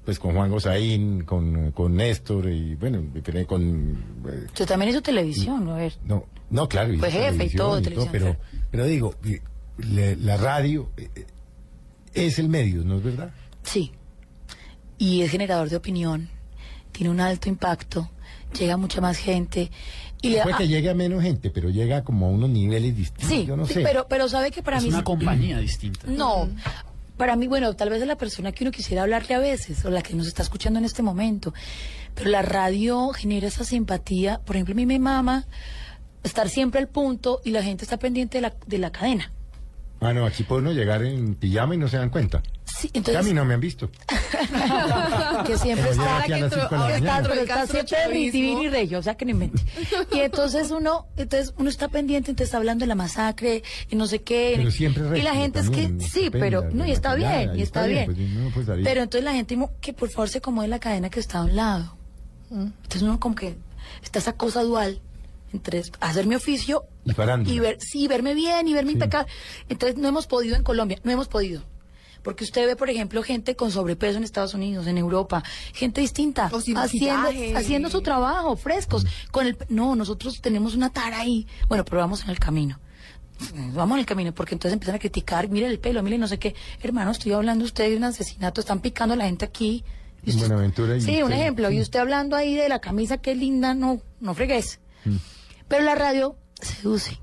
Speaker 12: pues con Juan Gozaín, con, con Néstor y bueno, con... eh,
Speaker 14: Yo también hizo televisión, a ver.
Speaker 12: no, no, claro.
Speaker 14: Fue jefe y todo, televisión,
Speaker 12: pero, pero digo, eh, le- la radio eh, eh, es el medio, ¿no es verdad?
Speaker 14: Sí. Y es generador de opinión, tiene un alto impacto, llega a mucha más gente. Y le
Speaker 12: Puede
Speaker 14: ah,
Speaker 12: que llegue a menos gente, pero llega como a unos niveles distintos.
Speaker 14: Sí,
Speaker 12: yo no
Speaker 14: sí,
Speaker 12: sé.
Speaker 14: pero, pero sabe que para
Speaker 13: es
Speaker 14: mí...
Speaker 13: una
Speaker 14: sí-
Speaker 13: compañía distinta.
Speaker 14: No, para mí, bueno, tal vez es la persona que uno quisiera hablarle a veces, o la que nos está escuchando en este momento. Pero la radio genera esa simpatía. Por ejemplo, a mí me mama estar siempre al punto y la gente está pendiente de la, de la cadena.
Speaker 12: Ah, no, aquí puede uno llegar en pijama y no se dan cuenta.
Speaker 14: Sí,
Speaker 12: Que a
Speaker 14: entonces...
Speaker 12: mí no me han visto. <laughs>
Speaker 14: que siempre está,
Speaker 12: aquí a las cinco de la
Speaker 14: está,
Speaker 12: mañana.
Speaker 14: pero está siempre divino y regio, o sea que no invente. Y entonces uno, entonces uno está pendiente, entonces está hablando de la masacre y no sé qué.
Speaker 12: Pero siempre
Speaker 14: y la gente es que,
Speaker 12: también,
Speaker 14: sí, pero, no, y está bien, y está, bien.
Speaker 12: pues, no, pues,
Speaker 14: pero entonces la gente que por favor se acomode la cadena que está a un lado. Entonces uno como que está esa cosa dual entre hacer mi oficio
Speaker 12: Y
Speaker 14: ver, sí, verme bien y verme impecable. Entonces no hemos podido en Colombia, no hemos podido. Porque usted ve, por ejemplo, gente con sobrepeso en Estados Unidos, en Europa, gente distinta, haciendo, su trabajo, frescos. Con el, no, nosotros tenemos una tara ahí. Bueno, pero vamos en el camino. Vamos en el camino, porque entonces empiezan a criticar, mire el pelo, mire no sé qué. Hermano, estoy hablando usted de un asesinato, están picando a la gente aquí. Usted-
Speaker 12: Buenaventura y
Speaker 14: Sí, un ejemplo. Y usted hablando ahí de la camisa, qué linda, no, no fregues. Pero la radio seduce.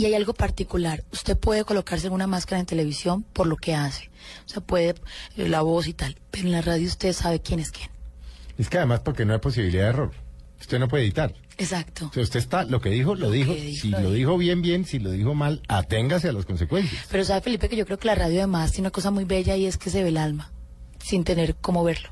Speaker 14: Y hay algo particular. Usted puede colocarse en una máscara en televisión por lo que hace. O sea, puede eh, la voz y tal. Pero en la radio usted sabe quién es quién.
Speaker 12: Es que además porque no hay posibilidad de error. Usted no puede editar.
Speaker 14: Exacto.
Speaker 12: O sea, usted está, lo que dijo, lo, dijo. si
Speaker 14: lo
Speaker 12: lo dijo bien, bien. Si lo dijo mal, aténgase a las consecuencias.
Speaker 14: Pero sabe, Felipe, que yo creo que la radio además tiene una cosa muy bella y es que se ve el alma, sin tener cómo verlo.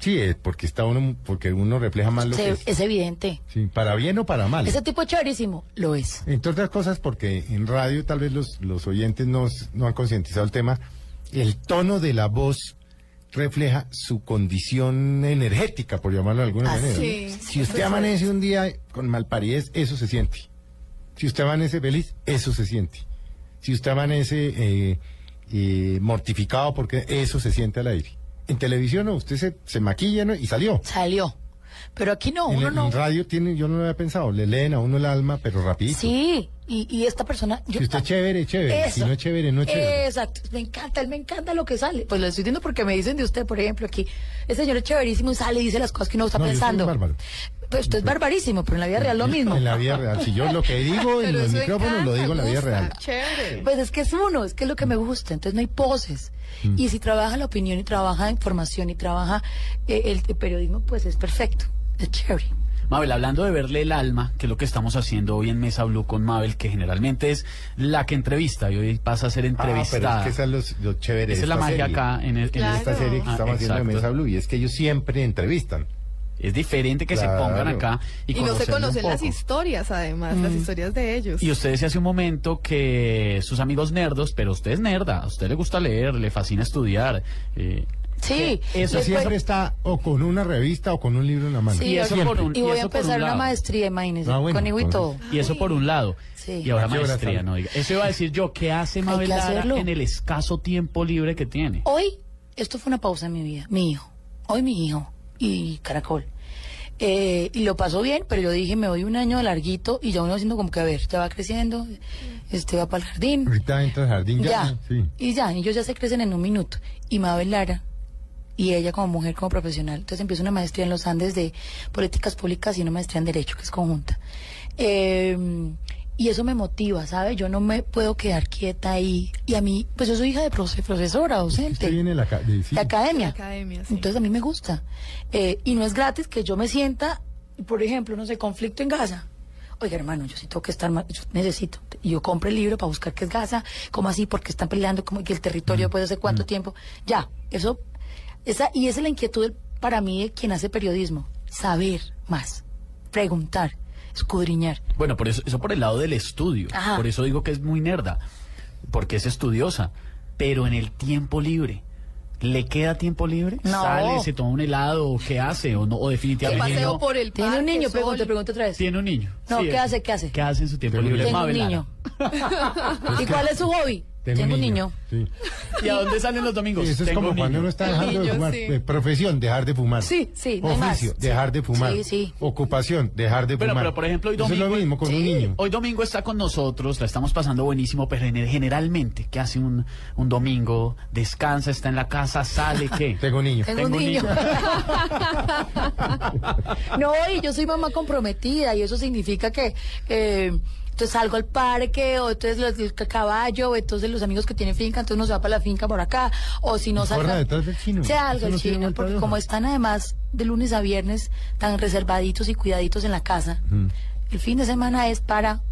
Speaker 12: Sí, es porque está uno, porque uno refleja más lo
Speaker 14: Se-
Speaker 12: que es.
Speaker 14: es evidente.
Speaker 12: Sí, para bien o para mal.
Speaker 14: Ese tipo es chéverísimo, lo es.
Speaker 12: Entre otras cosas, porque en radio tal vez los, los oyentes no, no han concientizado el tema, el tono de la voz refleja su condición energética, por llamarlo de alguna
Speaker 14: Ah,
Speaker 12: manera.
Speaker 14: sí.
Speaker 12: Si usted amanece un día con malparidez, eso se siente. Si usted amanece feliz, eso se siente. Si usted amanece eh, eh, mortificado, porque eso se siente al aire. En televisión no, usted se, se maquilla ¿no? y salió.
Speaker 14: Salió. Pero aquí no,
Speaker 12: en,
Speaker 14: uno
Speaker 12: en
Speaker 14: no.
Speaker 12: radio tiene, yo no lo había pensado, le leen a uno el alma, pero rapidito.
Speaker 14: Sí, y, y esta persona... yo-
Speaker 12: Si usted es chévere, chévere.
Speaker 14: Eso.
Speaker 12: Si no es chévere, no es chévere.
Speaker 14: Exacto, me encanta, él me encanta lo que sale. Pues lo estoy diciendo porque me dicen de usted, por ejemplo, aquí, el señor es chéverísimo y sale y dice las cosas que uno está
Speaker 12: No, yo soy
Speaker 14: pensando.
Speaker 12: bárbaro.
Speaker 14: Pues usted es barbarísimo, pero en la vida real lo mismo.
Speaker 12: En la vida real. Si yo lo que digo <laughs> en los micrófonos lo digo en la vida real.
Speaker 15: Chévere.
Speaker 14: Pues es que es uno, es que es lo que me gusta, entonces no hay poses.
Speaker 12: Mm.
Speaker 14: Y si trabaja la opinión y trabaja la información y trabaja eh, el, el periodismo, pues es perfecto, es chévere.
Speaker 13: Mabel, hablando de verle el alma, que es lo que estamos haciendo hoy en Mesa Blue con Mabel, que generalmente es la que entrevista y hoy pasa a ser
Speaker 12: Ah,
Speaker 13: entrevistada.
Speaker 12: pero es que esa es lo chévere
Speaker 13: Esa es la magia
Speaker 12: serie.
Speaker 13: acá en, el- en
Speaker 12: En esta serie que estamos haciendo de Mesa Blue y es que ellos siempre entrevistan.
Speaker 13: Es diferente que se pongan acá y,
Speaker 15: Y, no se conocen las historias, además, las
Speaker 14: Mm.
Speaker 15: historias de ellos.
Speaker 13: Y usted decía hace un momento que sus amigos nerdos, pero usted es nerda, a usted le gusta leer, le fascina estudiar. eh,
Speaker 14: Sí,
Speaker 12: Eso
Speaker 14: después-
Speaker 12: siempre está o con una revista o con un libro en la mano.
Speaker 14: Sí,
Speaker 13: Y eso
Speaker 12: Siempre.
Speaker 13: por un-
Speaker 14: y voy a
Speaker 13: eso por un
Speaker 14: empezar una
Speaker 13: lado.
Speaker 14: maestría, imagínese,
Speaker 12: Ah, bueno,
Speaker 14: conmigo y todo.
Speaker 13: Y eso por un lado.
Speaker 14: Sí.
Speaker 13: Y ahora
Speaker 12: ¿A qué hora
Speaker 13: maestría, no diga. Eso iba a decir yo, ¿qué hace Mabel Lara en el escaso tiempo libre que tiene?
Speaker 14: Hoy, esto fue una pausa en mi vida, mi hijo. Hoy mi hijo y Caracol. Eh, y lo pasó bien, pero yo dije, me doy un año larguito y ya uno haciendo como que, a ver, te va creciendo, este va para el jardín.
Speaker 12: Ahorita entra al jardín ya.
Speaker 14: Ya. Y ya, ellos ya se crecen en un minuto. Y Mabel Lara, y ella como mujer, como profesional. Entonces empieza una maestría en los Andes de políticas públicas y una maestría en Derecho, que es conjunta. Eh, y eso me motiva, ¿sabe? Yo no me puedo quedar quieta ahí. Y a mí, pues yo soy hija de profe- profesora, docente.
Speaker 12: Usted viene de la, de- sí.
Speaker 14: de academia.
Speaker 15: academia, sí.
Speaker 14: Entonces a mí me gusta. Eh, y no es gratis que yo me sienta, por ejemplo, no sé, conflicto en Gaza. Oiga, hermano, yo sí tengo que estar más, yo necesito. Y yo compro el libro para buscar qué es Gaza, cómo así, porque están peleando, como que el territorio
Speaker 12: Mm.
Speaker 14: puede hace cuánto tiempo. Ya, eso, esa, y esa es la inquietud del- para mí de quien hace periodismo. Saber más, preguntar, escudriñar.
Speaker 13: Bueno, por eso, eso por el lado del estudio.
Speaker 14: Ajá.
Speaker 13: Por eso digo que es muy nerda. Porque es estudiosa. Pero en el tiempo libre. ¿Le queda tiempo libre?
Speaker 14: No.
Speaker 13: ¿Sale, se toma un helado? ¿O qué hace? ¿O, no, o definitivamente
Speaker 15: paseo
Speaker 13: no?
Speaker 15: por el
Speaker 14: ¿Tiene un niño?
Speaker 15: sol.
Speaker 14: Pregunta, pregunta otra vez.
Speaker 13: Tiene un niño.
Speaker 14: No,
Speaker 13: Sí,
Speaker 14: ¿qué
Speaker 13: es-
Speaker 14: hace? ¿Qué hace?
Speaker 13: ¿Qué hace en su tiempo libre?
Speaker 14: Tengo un niño. <laughs> ¿Y cuál es su hobby? Tengo, un niño.
Speaker 12: Sí.
Speaker 13: ¿Y a dónde salen los domingos?
Speaker 12: Sí, eso es
Speaker 13: Tengo
Speaker 12: como
Speaker 13: un
Speaker 12: cuando
Speaker 13: niño.
Speaker 12: uno está dejando de fumar.
Speaker 15: sí.
Speaker 12: Eh, profesión, dejar de fumar.
Speaker 14: Sí, sí, no hay más.
Speaker 12: Oficio,
Speaker 14: Sí.
Speaker 12: dejar de fumar.
Speaker 14: Sí, sí.
Speaker 12: Ocupación, dejar de fumar.
Speaker 13: pero por ejemplo, hoy
Speaker 12: Eso
Speaker 13: domingo.
Speaker 12: es lo mismo con un niño.
Speaker 13: Hoy domingo está con nosotros, la estamos pasando buenísimo, pero en- generalmente, ¿qué hace un, un domingo? Descansa, está en la casa, sale, ¿qué? <laughs>
Speaker 12: Tengo un niño.
Speaker 14: Tengo un niño. <laughs> no, y yo soy mamá comprometida y eso significa que eh, entonces salgo al parque o entonces los, el caballo o entonces los amigos que tienen finca, entonces uno se va para la finca por acá o si no
Speaker 12: Y
Speaker 14: salga
Speaker 12: detrás del chino. no
Speaker 14: chino porque como están además de lunes a viernes tan reservaditos y cuidaditos en la casa,
Speaker 12: Mm.
Speaker 14: el fin de semana es para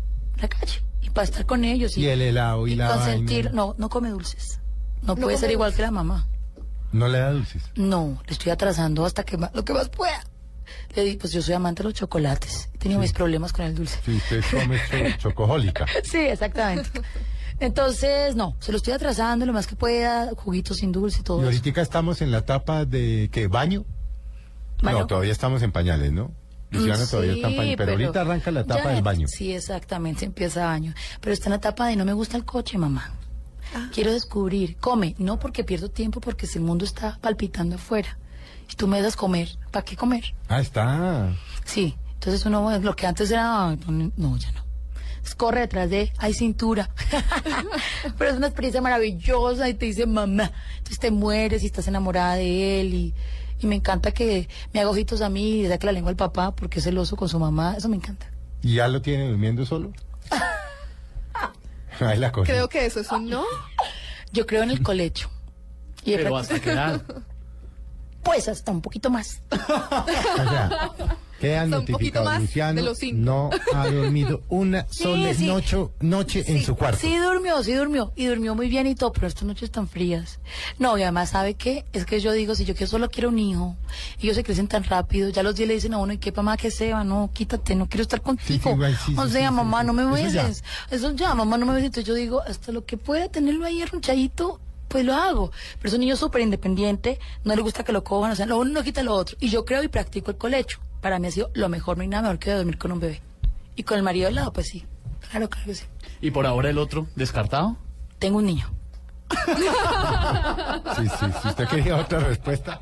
Speaker 14: la calle y para estar con ellos
Speaker 12: Y el helado y la
Speaker 14: consentir,
Speaker 12: vaina.
Speaker 14: no, no come dulces. No,
Speaker 15: No
Speaker 14: puede ser igual
Speaker 15: dulces.
Speaker 14: que la mamá.
Speaker 12: No le da dulces.
Speaker 14: No, le estoy atrasando hasta que lo que más pueda. Le di, pues yo soy amante de los chocolates. He tenido mis problemas con el dulce.
Speaker 12: Si usted come cho- <laughs> chocojólica.
Speaker 14: Sí, exactamente. Entonces, no, se lo estoy atrasando lo más que pueda, juguitos sin dulce y todo
Speaker 12: Y
Speaker 14: eso.
Speaker 12: ahorita estamos en la etapa de que baño.
Speaker 14: ¿Baño?
Speaker 12: No, todavía estamos en pañales, ¿no? Luciana
Speaker 14: Mm,
Speaker 12: todavía está en
Speaker 14: sí,
Speaker 12: pañales. Pero, ahorita arranca la etapa
Speaker 14: ya-
Speaker 12: del baño.
Speaker 14: Sí, exactamente, empieza baño. Pero está en la etapa de no me gusta el coche, mamá.
Speaker 12: Ah.
Speaker 14: Quiero descubrir. Come, no porque pierdo tiempo, porque si el mundo está palpitando afuera. Y tú me das comer, ¿para qué comer?
Speaker 12: Ah, está.
Speaker 14: Sí, entonces uno, lo que antes era, no, ya no. Corre detrás de, hay cintura. <laughs> Pero es una experiencia maravillosa y te dice mamá. Entonces te mueres y estás enamorada de él y, y me encanta que me haga ojitos a mí y le saque la lengua al papá porque es celoso con su mamá. Eso me encanta.
Speaker 12: ¿Y ya lo tiene durmiendo solo? <laughs> Ahí la cosa.
Speaker 15: Creo que eso es un no.
Speaker 14: Yo creo en el colecho. Y
Speaker 13: Pero hasta qué edad. <laughs>
Speaker 14: Pues hasta un poquito más. <laughs>
Speaker 12: O sea, Queda
Speaker 15: Son un poquito
Speaker 12: notificado,
Speaker 15: más
Speaker 12: Luciano
Speaker 15: de los cinco.
Speaker 12: no ha dormido <laughs> una
Speaker 14: Sí,
Speaker 12: sola
Speaker 14: sí.
Speaker 12: noche, noche en su cuarto.
Speaker 14: Sí durmió, sí durmió. Y durmió muy bien y todo, pero estas noches tan frías. No, y además, ¿sabe qué? Es que yo digo, si yo que solo quiero un hijo, y ellos se crecen tan rápido, ya los días le dicen a uno, ¿y qué mamá que se va? No, quítate, no quiero estar contigo.
Speaker 12: igual,
Speaker 14: o sea, mamá, no me
Speaker 12: sí. Eso ya.
Speaker 14: beses. Eso ya, mamá, no me beses. Entonces yo digo, hasta lo que pueda tenerlo ahí arrunchadito, pues lo hago. Pero es un niño súper independiente, no le gusta que lo cojan, o sea, lo uno no quita lo otro. Y yo creo y practico el colecho. Para mí ha sido lo mejor, no hay nada mejor que dormir con un bebé. Y con el marido al lado, pues sí. Claro, claro que sí.
Speaker 13: Y por ahora el otro, descartado.
Speaker 14: Tengo un niño. <laughs>
Speaker 12: Sí, sí, si usted quería otra respuesta.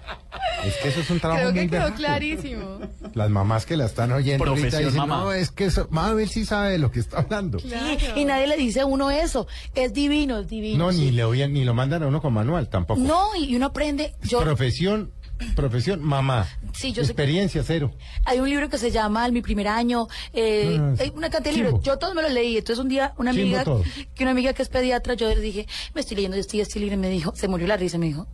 Speaker 12: Es que eso es un trabajo
Speaker 15: Creo
Speaker 12: muy
Speaker 15: que quedó
Speaker 12: berraco.
Speaker 15: clarísimo.
Speaker 12: Las mamás que la están oyendo ahorita
Speaker 13: Profesión
Speaker 12: dicen,
Speaker 13: mamá.
Speaker 12: no, es que eso, Mabel sí sabe de lo que está hablando.
Speaker 14: Sí, y nadie le dice a uno eso. Es divino, es divino.
Speaker 12: No,
Speaker 14: sí.
Speaker 12: ni le oyen, ni lo mandan a uno con manual tampoco.
Speaker 14: No, y uno aprende. Yo,
Speaker 12: Profesión, profesión, mamá.
Speaker 14: Sí, yo sé-
Speaker 12: Experiencia cero.
Speaker 14: hay un libro que se llama El Mi Primer Año, eh,
Speaker 12: Ah,
Speaker 14: hay una cantidad de libros. Yo todos me los leí. Entonces un día una amiga, que una amiga que es pediatra, yo le dije, me estoy leyendo este y este libro y me dijo, se murió la risa, me dijo,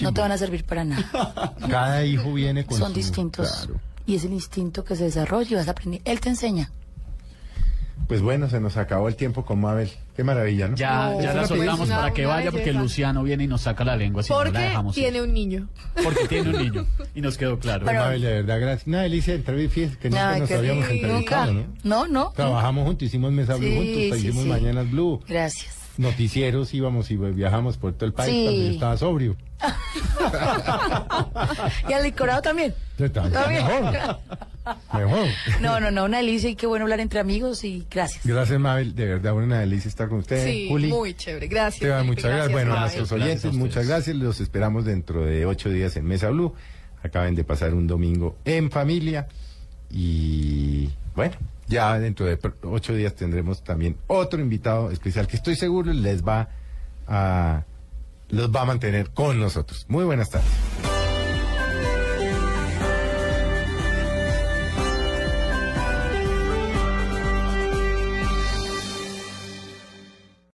Speaker 14: no te van a servir para nada. <laughs>
Speaker 12: Cada hijo viene con
Speaker 14: Son
Speaker 12: su-
Speaker 14: distintos.
Speaker 12: Claro.
Speaker 14: Y es el instinto que se desarrolla y vas a aprender. Él te enseña.
Speaker 12: Pues bueno, se nos acabó el tiempo con Mabel. Qué maravilla, ¿no?
Speaker 13: Ya, ya la soltamos
Speaker 15: Una-
Speaker 13: para que vaya porque. Luciano viene y nos saca la lengua si no la
Speaker 15: Porque
Speaker 13: dejamos. ir.
Speaker 15: tiene un niño.
Speaker 13: Porque tiene un niño. Y nos quedó claro.
Speaker 12: Pues, Mabel, de verdad, gracias. Una delicia entrevista, que nunca
Speaker 14: Ay,
Speaker 12: nos habíamos entrevistado, ¿no?
Speaker 14: No, no.
Speaker 12: Trabajamos juntos, hicimos Mesa Blue
Speaker 14: Sí,
Speaker 12: juntos,
Speaker 14: sí,
Speaker 12: hicimos
Speaker 14: sí.
Speaker 12: Mañanas Blue.
Speaker 14: Gracias.
Speaker 12: Noticieros íbamos y viajamos por todo el país
Speaker 14: Sí.
Speaker 12: cuando yo estaba sobrio. <laughs>
Speaker 14: y al licorado también. También.
Speaker 12: Mejor. Mejor.
Speaker 14: No, no, no, una delicia y qué bueno hablar entre amigos y gracias.
Speaker 12: Gracias, Mabel. De verdad, una delicia estar con usted.
Speaker 15: Sí,
Speaker 12: Juli.
Speaker 15: muy chévere. Gracias.
Speaker 12: Esteban,
Speaker 15: Felipe,
Speaker 12: muchas gracias. Bueno, a nuestros
Speaker 13: Gracias
Speaker 12: oyentes,
Speaker 13: a ustedes.
Speaker 12: muchas gracias. Los esperamos dentro de ocho días en Mesa Blue. Acaben de pasar un domingo en familia. Y bueno, ya dentro de ocho días tendremos también otro invitado especial que estoy seguro les va a los va a mantener con nosotros. Muy buenas tardes.